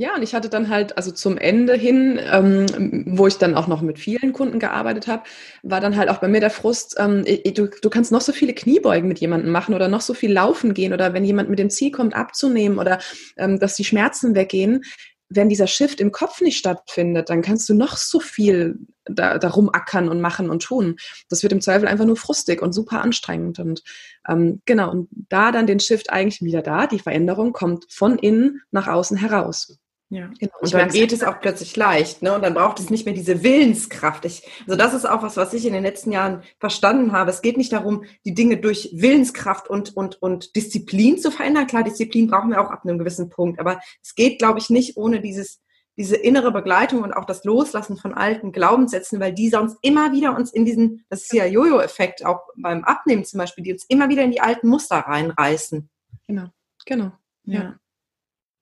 Ja, und ich hatte dann halt, also zum Ende hin, ähm, wo ich dann auch noch mit vielen Kunden gearbeitet habe, war dann halt auch bei mir der Frust, ähm, du, du kannst noch so viele Kniebeugen mit jemandem machen oder noch so viel laufen gehen oder wenn jemand mit dem Ziel kommt, abzunehmen oder ähm, dass die Schmerzen weggehen. Wenn dieser Shift im Kopf nicht stattfindet, dann kannst du noch so viel da, darum ackern und machen und tun. Das wird im Zweifel einfach nur frustig und super anstrengend. Und ähm, genau, und da dann den Shift eigentlich wieder da, die Veränderung kommt von innen nach außen heraus. Ja, genau. Und dann geht es auch plötzlich leicht, ne? Und dann braucht es nicht mehr diese Willenskraft. Ich, also das ist auch was, was ich in den letzten Jahren verstanden habe. Es geht nicht darum, die Dinge durch Willenskraft und, und, und Disziplin zu verändern. Klar, Disziplin brauchen wir auch ab einem gewissen Punkt. Aber es geht, glaube ich, nicht ohne dieses, diese innere Begleitung und auch das Loslassen von alten Glaubenssätzen, weil die sonst immer wieder uns in diesen, das ist ja Jojo-Effekt, auch beim Abnehmen zum Beispiel, die uns immer wieder in die alten Muster reinreißen. Genau, genau. Ja. ja.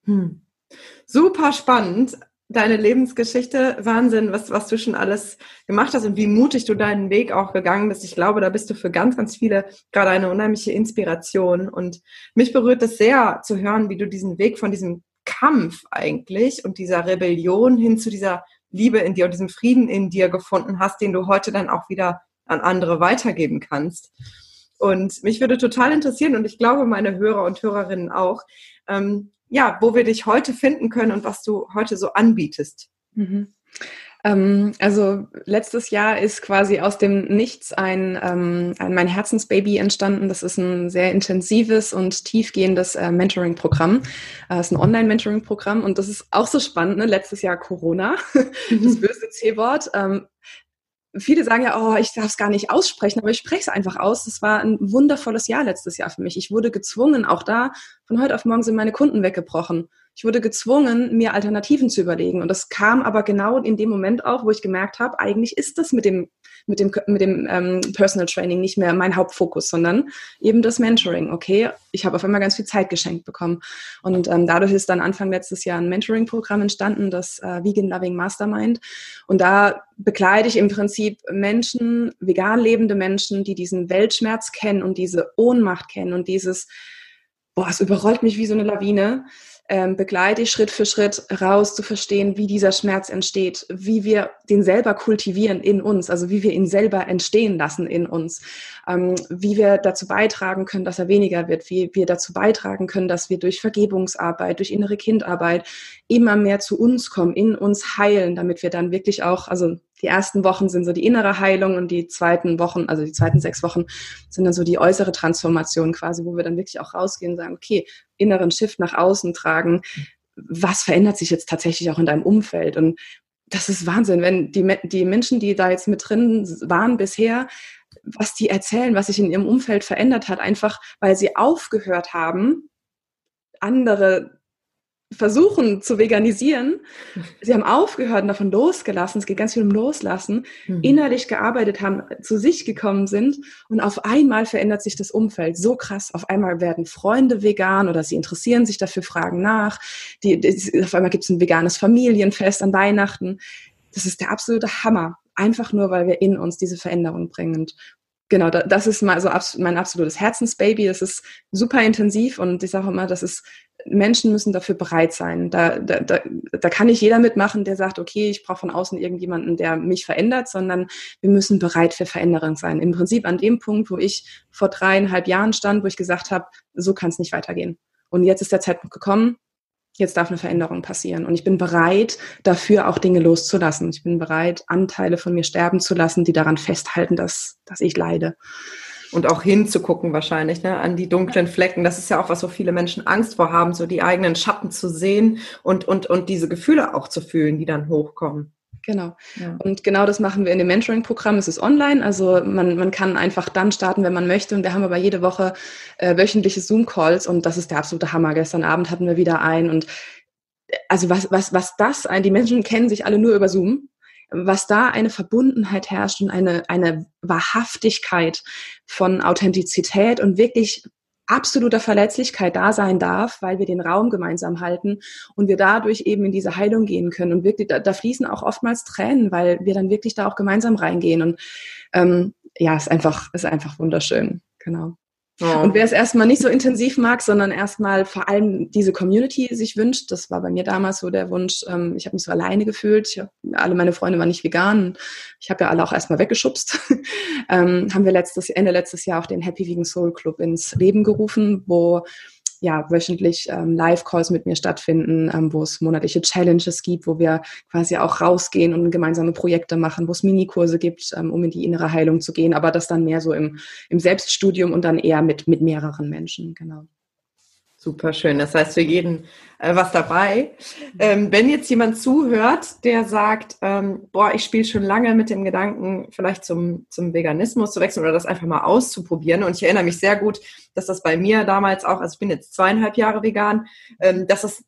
Hm. Super spannend. Deine Lebensgeschichte, Wahnsinn, was, was du schon alles gemacht hast und wie mutig du deinen Weg auch gegangen bist. Ich glaube, da bist du für ganz, ganz viele gerade eine unheimliche Inspiration. Und mich berührt es sehr zu hören, wie du diesen Weg von diesem Kampf eigentlich und dieser Rebellion hin zu dieser Liebe in dir und diesem Frieden in dir gefunden hast, den du heute dann auch wieder an andere weitergeben kannst. Und mich würde total interessieren und ich glaube, meine Hörer und Hörerinnen auch, ähm, ja, wo wir dich heute finden können und was du heute so anbietest. Mhm. Ähm, also letztes Jahr ist quasi aus dem Nichts ein, ähm, ein mein Herzensbaby entstanden. Das ist ein sehr intensives und tiefgehendes äh, Mentoring-Programm. Äh, das ist ein Online-Mentoring-Programm und das ist auch so spannend. Ne? Letztes Jahr Corona, mhm. das böse C-Wort. Ähm, viele sagen ja, oh, ich darf es gar nicht aussprechen, aber ich spreche es einfach aus. Das war ein wundervolles Jahr letztes Jahr für mich. Ich wurde gezwungen, auch da, von heute auf morgen sind meine Kunden weggebrochen. Ich wurde gezwungen, mir Alternativen zu überlegen. Und das kam aber genau in dem Moment auch, wo ich gemerkt habe, eigentlich ist das mit dem mit dem, mit dem ähm, Personal Training nicht mehr mein Hauptfokus, sondern eben das Mentoring. Okay, ich habe auf einmal ganz viel Zeit geschenkt bekommen. Und ähm, dadurch ist dann Anfang letztes Jahr ein Mentoring-Programm entstanden, das äh, Vegan Loving Mastermind. Und da begleite ich im Prinzip Menschen, vegan lebende Menschen, die diesen Weltschmerz kennen und diese Ohnmacht kennen und dieses boah, es überrollt mich wie so eine Lawine. Ähm, begleite ich Schritt für Schritt raus zu verstehen, wie dieser Schmerz entsteht, wie wir den selber kultivieren in uns, also wie wir ihn selber entstehen lassen in uns, ähm, wie wir dazu beitragen können, dass er weniger wird, wie wir dazu beitragen können, dass wir durch Vergebungsarbeit, durch innere Kindarbeit immer mehr zu uns kommen, in uns heilen, damit wir dann wirklich auch, also die ersten Wochen sind so die innere Heilung und die zweiten Wochen, also die zweiten sechs Wochen sind dann so die äußere Transformation quasi, wo wir dann wirklich auch rausgehen und sagen, okay, inneren Shift nach außen tragen. Was verändert sich jetzt tatsächlich auch in deinem Umfeld? Und das ist Wahnsinn, wenn die, die Menschen, die da jetzt mit drin waren bisher, was die erzählen, was sich in ihrem Umfeld verändert hat, einfach weil sie aufgehört haben, andere versuchen zu veganisieren. Sie haben aufgehört und davon losgelassen. Es geht ganz viel um Loslassen. Mhm. Innerlich gearbeitet haben, zu sich gekommen sind und auf einmal verändert sich das Umfeld so krass. Auf einmal werden Freunde vegan oder sie interessieren sich dafür, fragen nach. Die, die, auf einmal gibt es ein veganes Familienfest an Weihnachten. Das ist der absolute Hammer. Einfach nur, weil wir in uns diese Veränderung bringen. Und genau, das ist mal so mein absolutes Herzensbaby. Das ist super intensiv und ich sage immer, das ist Menschen müssen dafür bereit sein. Da, da, da, da kann nicht jeder mitmachen, der sagt, okay, ich brauche von außen irgendjemanden, der mich verändert, sondern wir müssen bereit für Veränderung sein. Im Prinzip an dem Punkt, wo ich vor dreieinhalb Jahren stand, wo ich gesagt habe, so kann es nicht weitergehen. Und jetzt ist der Zeitpunkt gekommen, jetzt darf eine Veränderung passieren. Und ich bin bereit, dafür auch Dinge loszulassen. Ich bin bereit, Anteile von mir sterben zu lassen, die daran festhalten, dass, dass ich leide und auch hinzugucken wahrscheinlich, ne, an die dunklen Flecken. Das ist ja auch was, wo viele Menschen Angst vor haben, so die eigenen Schatten zu sehen und, und, und diese Gefühle auch zu fühlen, die dann hochkommen. Genau. Ja. Und genau das machen wir in dem Mentoring-Programm. Es ist online, also man, man kann einfach dann starten, wenn man möchte. Und wir haben aber jede Woche äh, wöchentliche Zoom-Calls und das ist der absolute Hammer. Gestern Abend hatten wir wieder ein und äh, also was, was, was das ein, die Menschen kennen sich alle nur über Zoom was da eine Verbundenheit herrscht und eine, eine Wahrhaftigkeit von Authentizität und wirklich absoluter Verletzlichkeit da sein darf, weil wir den Raum gemeinsam halten und wir dadurch eben in diese Heilung gehen können. Und wirklich, da, da fließen auch oftmals Tränen, weil wir dann wirklich da auch gemeinsam reingehen. Und ähm, ja, ist einfach, ist einfach wunderschön. Genau. Oh. Und wer es erstmal nicht so intensiv mag, sondern erstmal vor allem diese Community sich wünscht, das war bei mir damals so der Wunsch, ähm, ich habe mich so alleine gefühlt, ich hab, alle meine Freunde waren nicht vegan, ich habe ja alle auch erstmal weggeschubst, ähm, haben wir letztes, Ende letztes Jahr auch den Happy Vegan Soul Club ins Leben gerufen, wo ja, wöchentlich ähm, Live-Calls mit mir stattfinden, ähm, wo es monatliche Challenges gibt, wo wir quasi auch rausgehen und gemeinsame Projekte machen, wo es Minikurse gibt, ähm, um in die innere Heilung zu gehen, aber das dann mehr so im, im Selbststudium und dann eher mit, mit mehreren Menschen, genau. Super schön. Das heißt für jeden äh, was dabei. Ähm, wenn jetzt jemand zuhört, der sagt, ähm, boah, ich spiele schon lange mit dem Gedanken, vielleicht zum, zum Veganismus zu wechseln oder das einfach mal auszuprobieren. Und ich erinnere mich sehr gut, dass das bei mir damals auch, also ich bin jetzt zweieinhalb Jahre vegan, ähm, dass es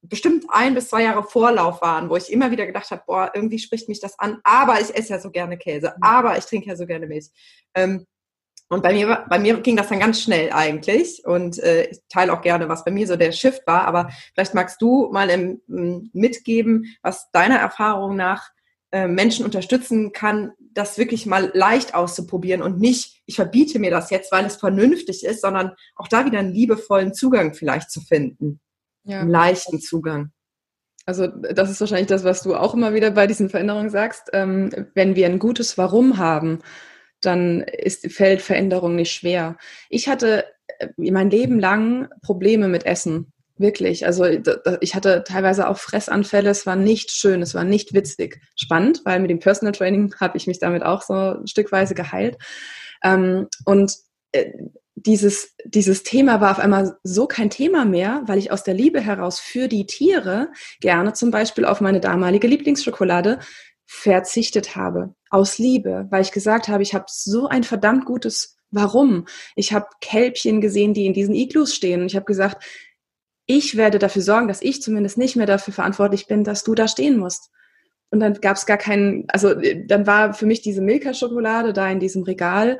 bestimmt ein bis zwei Jahre Vorlauf waren, wo ich immer wieder gedacht habe, boah, irgendwie spricht mich das an, aber ich esse ja so gerne Käse, mhm. aber ich trinke ja so gerne Milch. Ähm, und bei mir, bei mir ging das dann ganz schnell eigentlich. Und äh, ich teile auch gerne, was bei mir so der Shift war. Aber vielleicht magst du mal im, mitgeben, was deiner Erfahrung nach äh, Menschen unterstützen kann, das wirklich mal leicht auszuprobieren und nicht, ich verbiete mir das jetzt, weil es vernünftig ist, sondern auch da wieder einen liebevollen Zugang vielleicht zu finden. Ja. Einen leichten Zugang. Also das ist wahrscheinlich das, was du auch immer wieder bei diesen Veränderungen sagst. Ähm, wenn wir ein gutes Warum haben, dann ist, fällt Veränderung nicht schwer. Ich hatte äh, mein Leben lang Probleme mit Essen. Wirklich. Also ich hatte teilweise auch Fressanfälle. Es war nicht schön, es war nicht witzig. Spannend, weil mit dem Personal Training habe ich mich damit auch so stückweise geheilt. Ähm, und äh, dieses, dieses Thema war auf einmal so kein Thema mehr, weil ich aus der Liebe heraus für die Tiere gerne zum Beispiel auf meine damalige Lieblingsschokolade verzichtet habe. Aus Liebe, weil ich gesagt habe, ich habe so ein verdammt gutes Warum. Ich habe Kälbchen gesehen, die in diesen Iglus stehen. Und ich habe gesagt, ich werde dafür sorgen, dass ich zumindest nicht mehr dafür verantwortlich bin, dass du da stehen musst. Und dann gab es gar keinen, also dann war für mich diese Milka-Schokolade da in diesem Regal,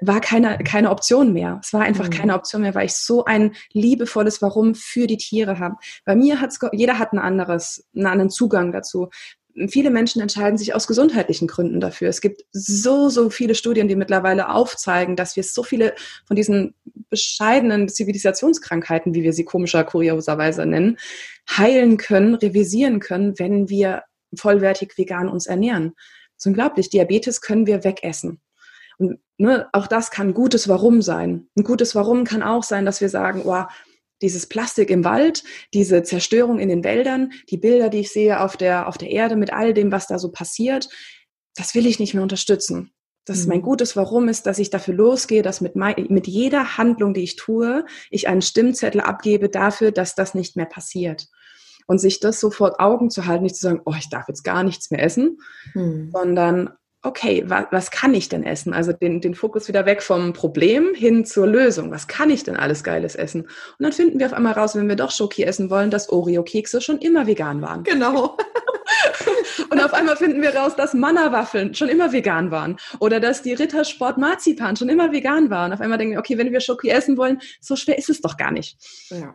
war keine, keine Option mehr. Es war einfach mhm. keine Option mehr, weil ich so ein liebevolles Warum für die Tiere habe. Bei mir hat's, jeder hat ein anderes, einen anderen Zugang dazu viele Menschen entscheiden sich aus gesundheitlichen Gründen dafür. Es gibt so, so viele Studien, die mittlerweile aufzeigen, dass wir so viele von diesen bescheidenen Zivilisationskrankheiten, wie wir sie komischer, kurioserweise nennen, heilen können, revisieren können, wenn wir vollwertig vegan uns ernähren. Das ist unglaublich. Diabetes können wir wegessen. Und ne, auch das kann gutes Warum sein. Ein gutes Warum kann auch sein, dass wir sagen, oh, dieses Plastik im Wald, diese Zerstörung in den Wäldern, die Bilder, die ich sehe auf der, auf der Erde mit all dem, was da so passiert, das will ich nicht mehr unterstützen. Das ist mein mhm. gutes Warum ist, dass ich dafür losgehe, dass mit, mein, mit jeder Handlung, die ich tue, ich einen Stimmzettel abgebe dafür, dass das nicht mehr passiert. Und sich das so vor Augen zu halten, nicht zu sagen, oh, ich darf jetzt gar nichts mehr essen, hm. sondern okay, was, was kann ich denn essen? Also den, den Fokus wieder weg vom Problem hin zur Lösung. Was kann ich denn alles Geiles essen? Und dann finden wir auf einmal raus, wenn wir doch Schoki essen wollen, dass Oreo-Kekse schon immer vegan waren. Genau. Und auf einmal finden wir raus, dass Manna-Waffeln schon immer vegan waren. Oder dass die Rittersport Marzipan schon immer vegan waren. Auf einmal denken wir, okay, wenn wir Schoki essen wollen, so schwer ist es doch gar nicht. Ja.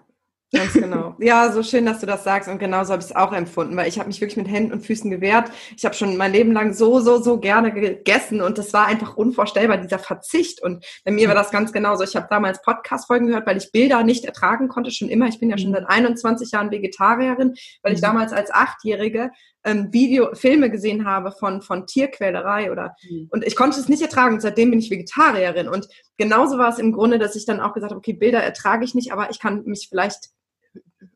Ganz genau. Ja, so schön, dass du das sagst und genauso habe ich es auch empfunden, weil ich habe mich wirklich mit Händen und Füßen gewehrt. Ich habe schon mein Leben lang so, so, so gerne gegessen und das war einfach unvorstellbar, dieser Verzicht. Und bei mir war das ganz genauso. Ich habe damals Podcast-Folgen gehört, weil ich Bilder nicht ertragen konnte, schon immer. Ich bin ja schon seit 21 Jahren Vegetarierin, weil ich mhm. damals als Achtjährige ähm, Video, Filme gesehen habe von, von Tierquälerei oder, mhm. und ich konnte es nicht ertragen. Und seitdem bin ich Vegetarierin. Und genauso war es im Grunde, dass ich dann auch gesagt habe, okay, Bilder ertrage ich nicht, aber ich kann mich vielleicht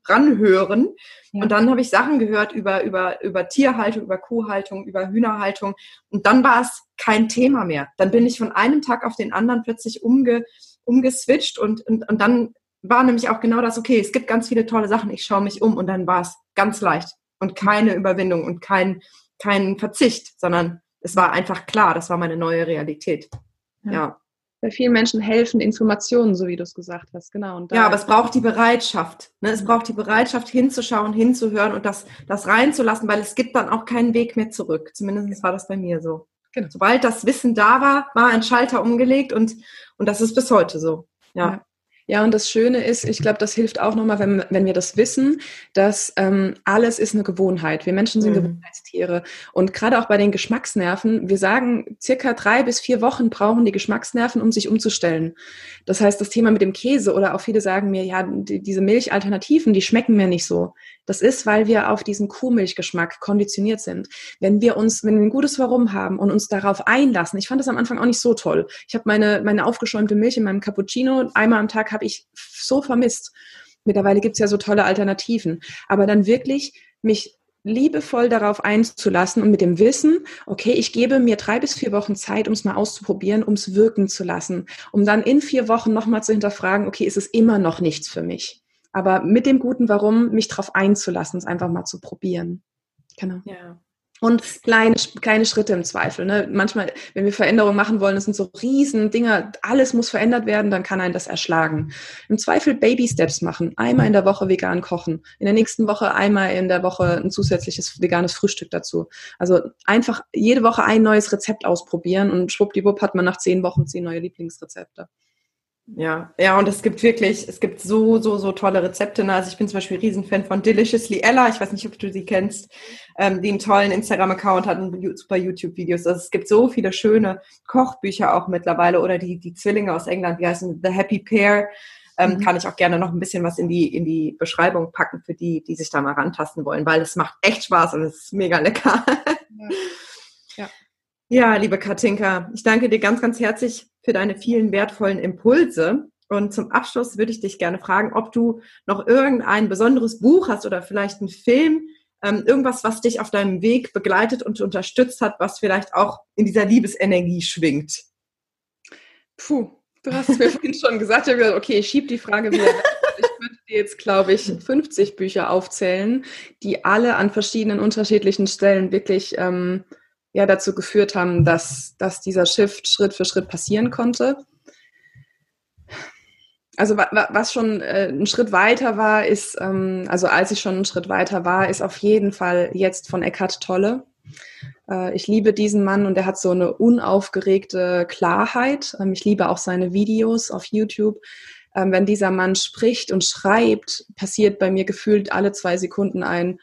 ranhören. Ja. Und dann habe ich Sachen gehört über, über, über Tierhaltung, über Kuhhaltung, über Hühnerhaltung. Und dann war es kein Thema mehr. Dann bin ich von einem Tag auf den anderen plötzlich umge, umgeswitcht und, und, und dann war nämlich auch genau das, okay, es gibt ganz viele tolle Sachen, ich schaue mich um und dann war es ganz leicht und keine Überwindung und kein, kein Verzicht, sondern es war einfach klar, das war meine neue Realität. ja. ja bei vielen Menschen helfen Informationen, so wie du es gesagt hast, genau. Und ja, aber es braucht die Bereitschaft. Ne? Es braucht die Bereitschaft, hinzuschauen, hinzuhören und das, das reinzulassen, weil es gibt dann auch keinen Weg mehr zurück. Zumindest war das bei mir so. Genau. Sobald das Wissen da war, war ein Schalter umgelegt und, und das ist bis heute so. ja. ja. Ja, und das Schöne ist, ich glaube, das hilft auch nochmal, wenn, wenn wir das wissen, dass ähm, alles ist eine Gewohnheit. Wir Menschen sind mhm. Gewohnheitstiere. Und gerade auch bei den Geschmacksnerven, wir sagen, circa drei bis vier Wochen brauchen die Geschmacksnerven, um sich umzustellen. Das heißt, das Thema mit dem Käse oder auch viele sagen mir, ja, die, diese Milchalternativen, die schmecken mir nicht so. Das ist, weil wir auf diesen Kuhmilchgeschmack konditioniert sind. Wenn wir uns, wenn wir ein gutes Warum haben und uns darauf einlassen, ich fand das am Anfang auch nicht so toll. Ich habe meine, meine aufgeschäumte Milch in meinem Cappuccino einmal am Tag habe ich so vermisst. Mittlerweile gibt's ja so tolle Alternativen. Aber dann wirklich mich liebevoll darauf einzulassen und mit dem Wissen, okay, ich gebe mir drei bis vier Wochen Zeit, um es mal auszuprobieren, um es wirken zu lassen, um dann in vier Wochen nochmal zu hinterfragen, okay, ist es immer noch nichts für mich? Aber mit dem guten Warum, mich darauf einzulassen, es einfach mal zu probieren. Genau. Ja. Und kleine, kleine Schritte im Zweifel. Ne? Manchmal, wenn wir Veränderungen machen wollen, das sind so riesen Dinge, alles muss verändert werden, dann kann einen das erschlagen. Im Zweifel Baby Steps machen. Einmal in der Woche vegan kochen. In der nächsten Woche einmal in der Woche ein zusätzliches veganes Frühstück dazu. Also einfach jede Woche ein neues Rezept ausprobieren und schwuppdiwupp hat man nach zehn Wochen zehn neue Lieblingsrezepte. Ja, ja, und es gibt wirklich, es gibt so, so, so tolle Rezepte. Ne? Also ich bin zum Beispiel Riesenfan von Deliciously Ella. Ich weiß nicht, ob du sie kennst, ähm, die einen tollen Instagram-Account hat und super YouTube-Videos. Also es gibt so viele schöne Kochbücher auch mittlerweile oder die, die Zwillinge aus England, die heißen The Happy Pair. Ähm, mhm. Kann ich auch gerne noch ein bisschen was in die, in die Beschreibung packen für die, die sich da mal rantasten wollen, weil es macht echt Spaß und es ist mega lecker. Ja. ja. Ja, liebe Katinka, ich danke dir ganz, ganz herzlich für deine vielen wertvollen Impulse. Und zum Abschluss würde ich dich gerne fragen, ob du noch irgendein besonderes Buch hast oder vielleicht einen Film, ähm, irgendwas, was dich auf deinem Weg begleitet und unterstützt hat, was vielleicht auch in dieser Liebesenergie schwingt. Puh, du hast mir vorhin schon gesagt, ich gesagt, okay, ich schiebe die Frage wieder weg. Ich könnte dir jetzt, glaube ich, 50 Bücher aufzählen, die alle an verschiedenen unterschiedlichen Stellen wirklich ähm, ja dazu geführt haben, dass, dass dieser Shift Schritt für Schritt passieren konnte. Also was schon äh, ein Schritt weiter war, ist, ähm, also als ich schon einen Schritt weiter war, ist auf jeden Fall jetzt von Eckhart Tolle. Äh, ich liebe diesen Mann und er hat so eine unaufgeregte Klarheit. Ähm, ich liebe auch seine Videos auf YouTube. Ähm, wenn dieser Mann spricht und schreibt, passiert bei mir gefühlt alle zwei Sekunden ein,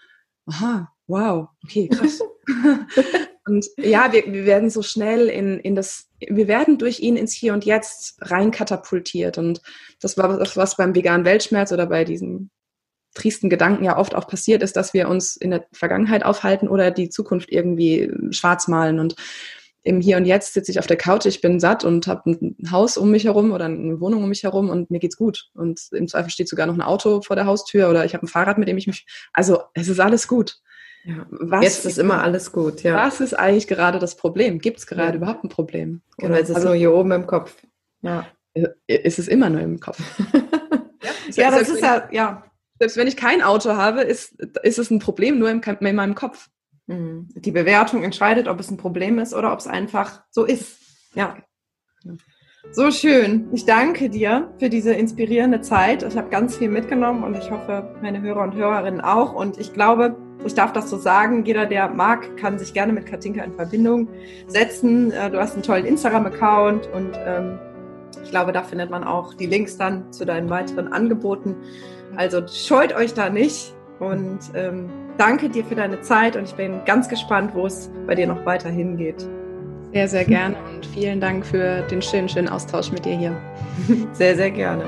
aha, wow, okay, krass. und ja, wir, wir werden so schnell in, in das, wir werden durch ihn ins Hier und Jetzt rein katapultiert. Und das war das, was beim veganen Weltschmerz oder bei diesem triesten Gedanken ja oft auch passiert ist, dass wir uns in der Vergangenheit aufhalten oder die Zukunft irgendwie schwarz malen. Und im Hier und Jetzt sitze ich auf der Couch, ich bin satt und habe ein Haus um mich herum oder eine Wohnung um mich herum und mir geht's gut. Und im Zweifel steht sogar noch ein Auto vor der Haustür oder ich habe ein Fahrrad, mit dem ich mich. Also es ist alles gut. Ja, was, Jetzt ist immer alles gut, ja. Was ist eigentlich gerade das Problem? Gibt es gerade ja. überhaupt ein Problem? Genau, Oder ist es also, nur hier oben im Kopf? Ja. Ist es immer nur im Kopf? ja, ja das ist ja, ja. Selbst wenn ich kein Auto habe, ist, ist es ein Problem nur im, in meinem Kopf. Mhm. Die Bewertung entscheidet, ob es ein Problem ist oder ob es einfach so ist. Ja. So schön. Ich danke dir für diese inspirierende Zeit. Ich habe ganz viel mitgenommen und ich hoffe, meine Hörer und Hörerinnen auch. Und ich glaube, ich darf das so sagen, jeder, der mag, kann sich gerne mit Katinka in Verbindung setzen. Äh, du hast einen tollen Instagram-Account und ähm, ich glaube, da findet man auch die Links dann zu deinen weiteren Angeboten. Also scheut euch da nicht und ähm, danke dir für deine Zeit und ich bin ganz gespannt, wo es bei dir noch weiter hingeht. Sehr, sehr gerne und vielen Dank für den schönen, schönen Austausch mit dir hier. Sehr, sehr gerne.